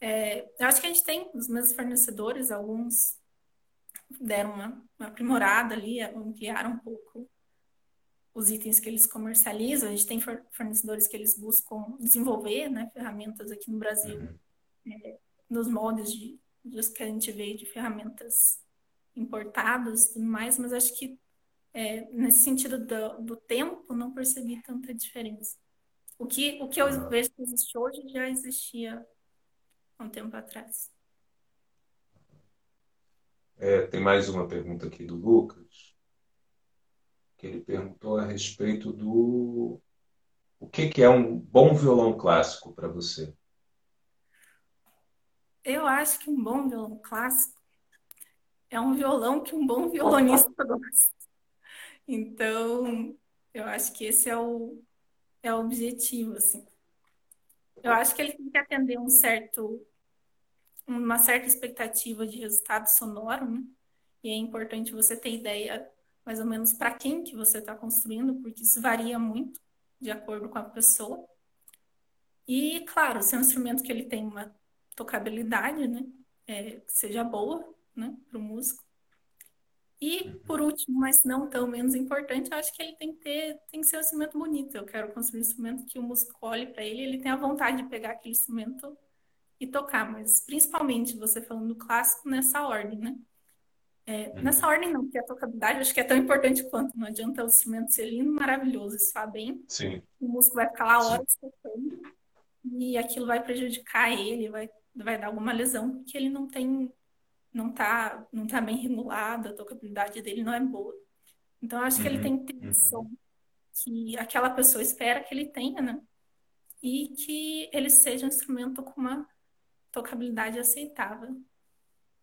É, eu acho que a gente tem os mesmos fornecedores, alguns deram uma, uma aprimorada ali, ampliaram um pouco os itens que eles comercializam. A gente tem fornecedores que eles buscam desenvolver né, ferramentas aqui no Brasil, uhum. é, nos moldes de, dos que a gente vê de ferramentas importadas e tudo mais, mas acho que é, nesse sentido do, do, tempo não percebi tanta diferença. O que, o que eu uhum. vejo que existe hoje já existia há um tempo atrás. É, tem mais uma pergunta aqui do Lucas que ele perguntou a respeito do o que, que é um bom violão clássico para você. Eu acho que um bom violão clássico é um violão que um bom violonista gosta. Então, eu acho que esse é o, é o objetivo, assim. Eu acho que ele tem que atender um certo, uma certa expectativa de resultado sonoro, né? E é importante você ter ideia mais ou menos para quem que você está construindo, porque isso varia muito de acordo com a pessoa. E, claro, se é um instrumento que ele tem uma tocabilidade, né, é, que seja boa, né, para o músico. E, por último, mas não tão menos importante, eu acho que ele tem que ter, tem que ser um instrumento bonito. Eu quero construir um instrumento que o músico olhe para ele, ele tenha vontade de pegar aquele instrumento e tocar, mas principalmente você falando do clássico nessa ordem, né? É, uhum. Nessa ordem não, porque a tocabilidade acho que é tão importante quanto. Não adianta o instrumento ser lindo, maravilhoso, está bem. Sim. O músico vai ficar lá horas tocando e aquilo vai prejudicar ele, vai, vai dar alguma lesão, porque ele não tem, não tá, não tá bem regulado, a tocabilidade dele não é boa. Então acho uhum. que ele uhum. tem que ter som que aquela pessoa espera que ele tenha, né? E que ele seja um instrumento com uma tocabilidade aceitável.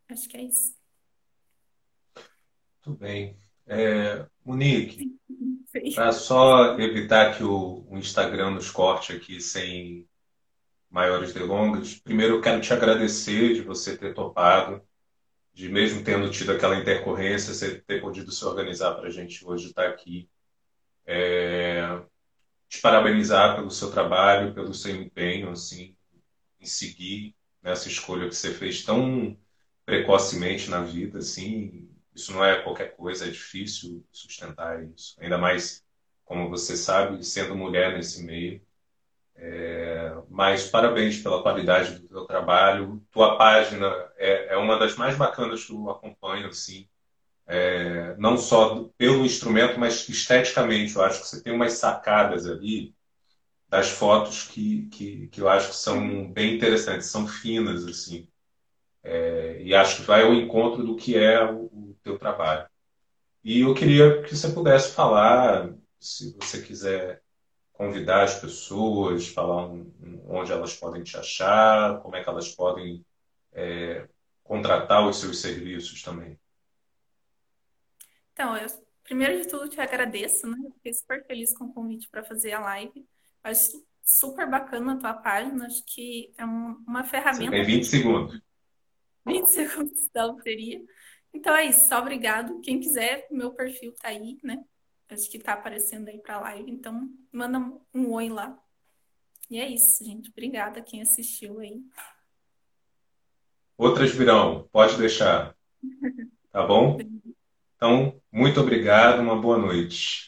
Acho que é isso. Muito bem. É, Monique, para só evitar que o, o, Instagram nos corte aqui sem maiores delongas, primeiro eu quero te agradecer de você ter topado, de mesmo tendo tido aquela intercorrência, você ter podido se organizar para a gente hoje estar aqui. É, te parabenizar pelo seu trabalho, pelo seu empenho assim, em seguir nessa escolha que você fez tão precocemente na vida, assim, isso não é qualquer coisa, é difícil sustentar isso. Ainda mais, como você sabe, sendo mulher nesse meio. É, mas parabéns pela qualidade do teu trabalho. Tua página é, é uma das mais bacanas que eu acompanho, assim. É, não só pelo instrumento, mas esteticamente. Eu acho que você tem umas sacadas ali das fotos que, que, que eu acho que são bem interessantes, são finas, assim. É, e acho que vai ao encontro do que é o, teu trabalho. E eu queria que você pudesse falar, se você quiser convidar as pessoas, falar um, um, onde elas podem te achar, como é que elas podem é, contratar os seus serviços também. Então, eu, primeiro de tudo, te agradeço, né? Eu fiquei super feliz com o convite para fazer a live. Acho super bacana a tua página, acho que é um, uma ferramenta. Você tem 20 segundos. 20 segundos <laughs> da loteria. Então é isso, só obrigado. Quem quiser, meu perfil tá aí, né? Acho que tá aparecendo aí pra live. Então, manda um oi lá. E é isso, gente. Obrigada quem assistiu aí. Outras virão, pode deixar. <laughs> Tá bom? Então, muito obrigado, uma boa noite.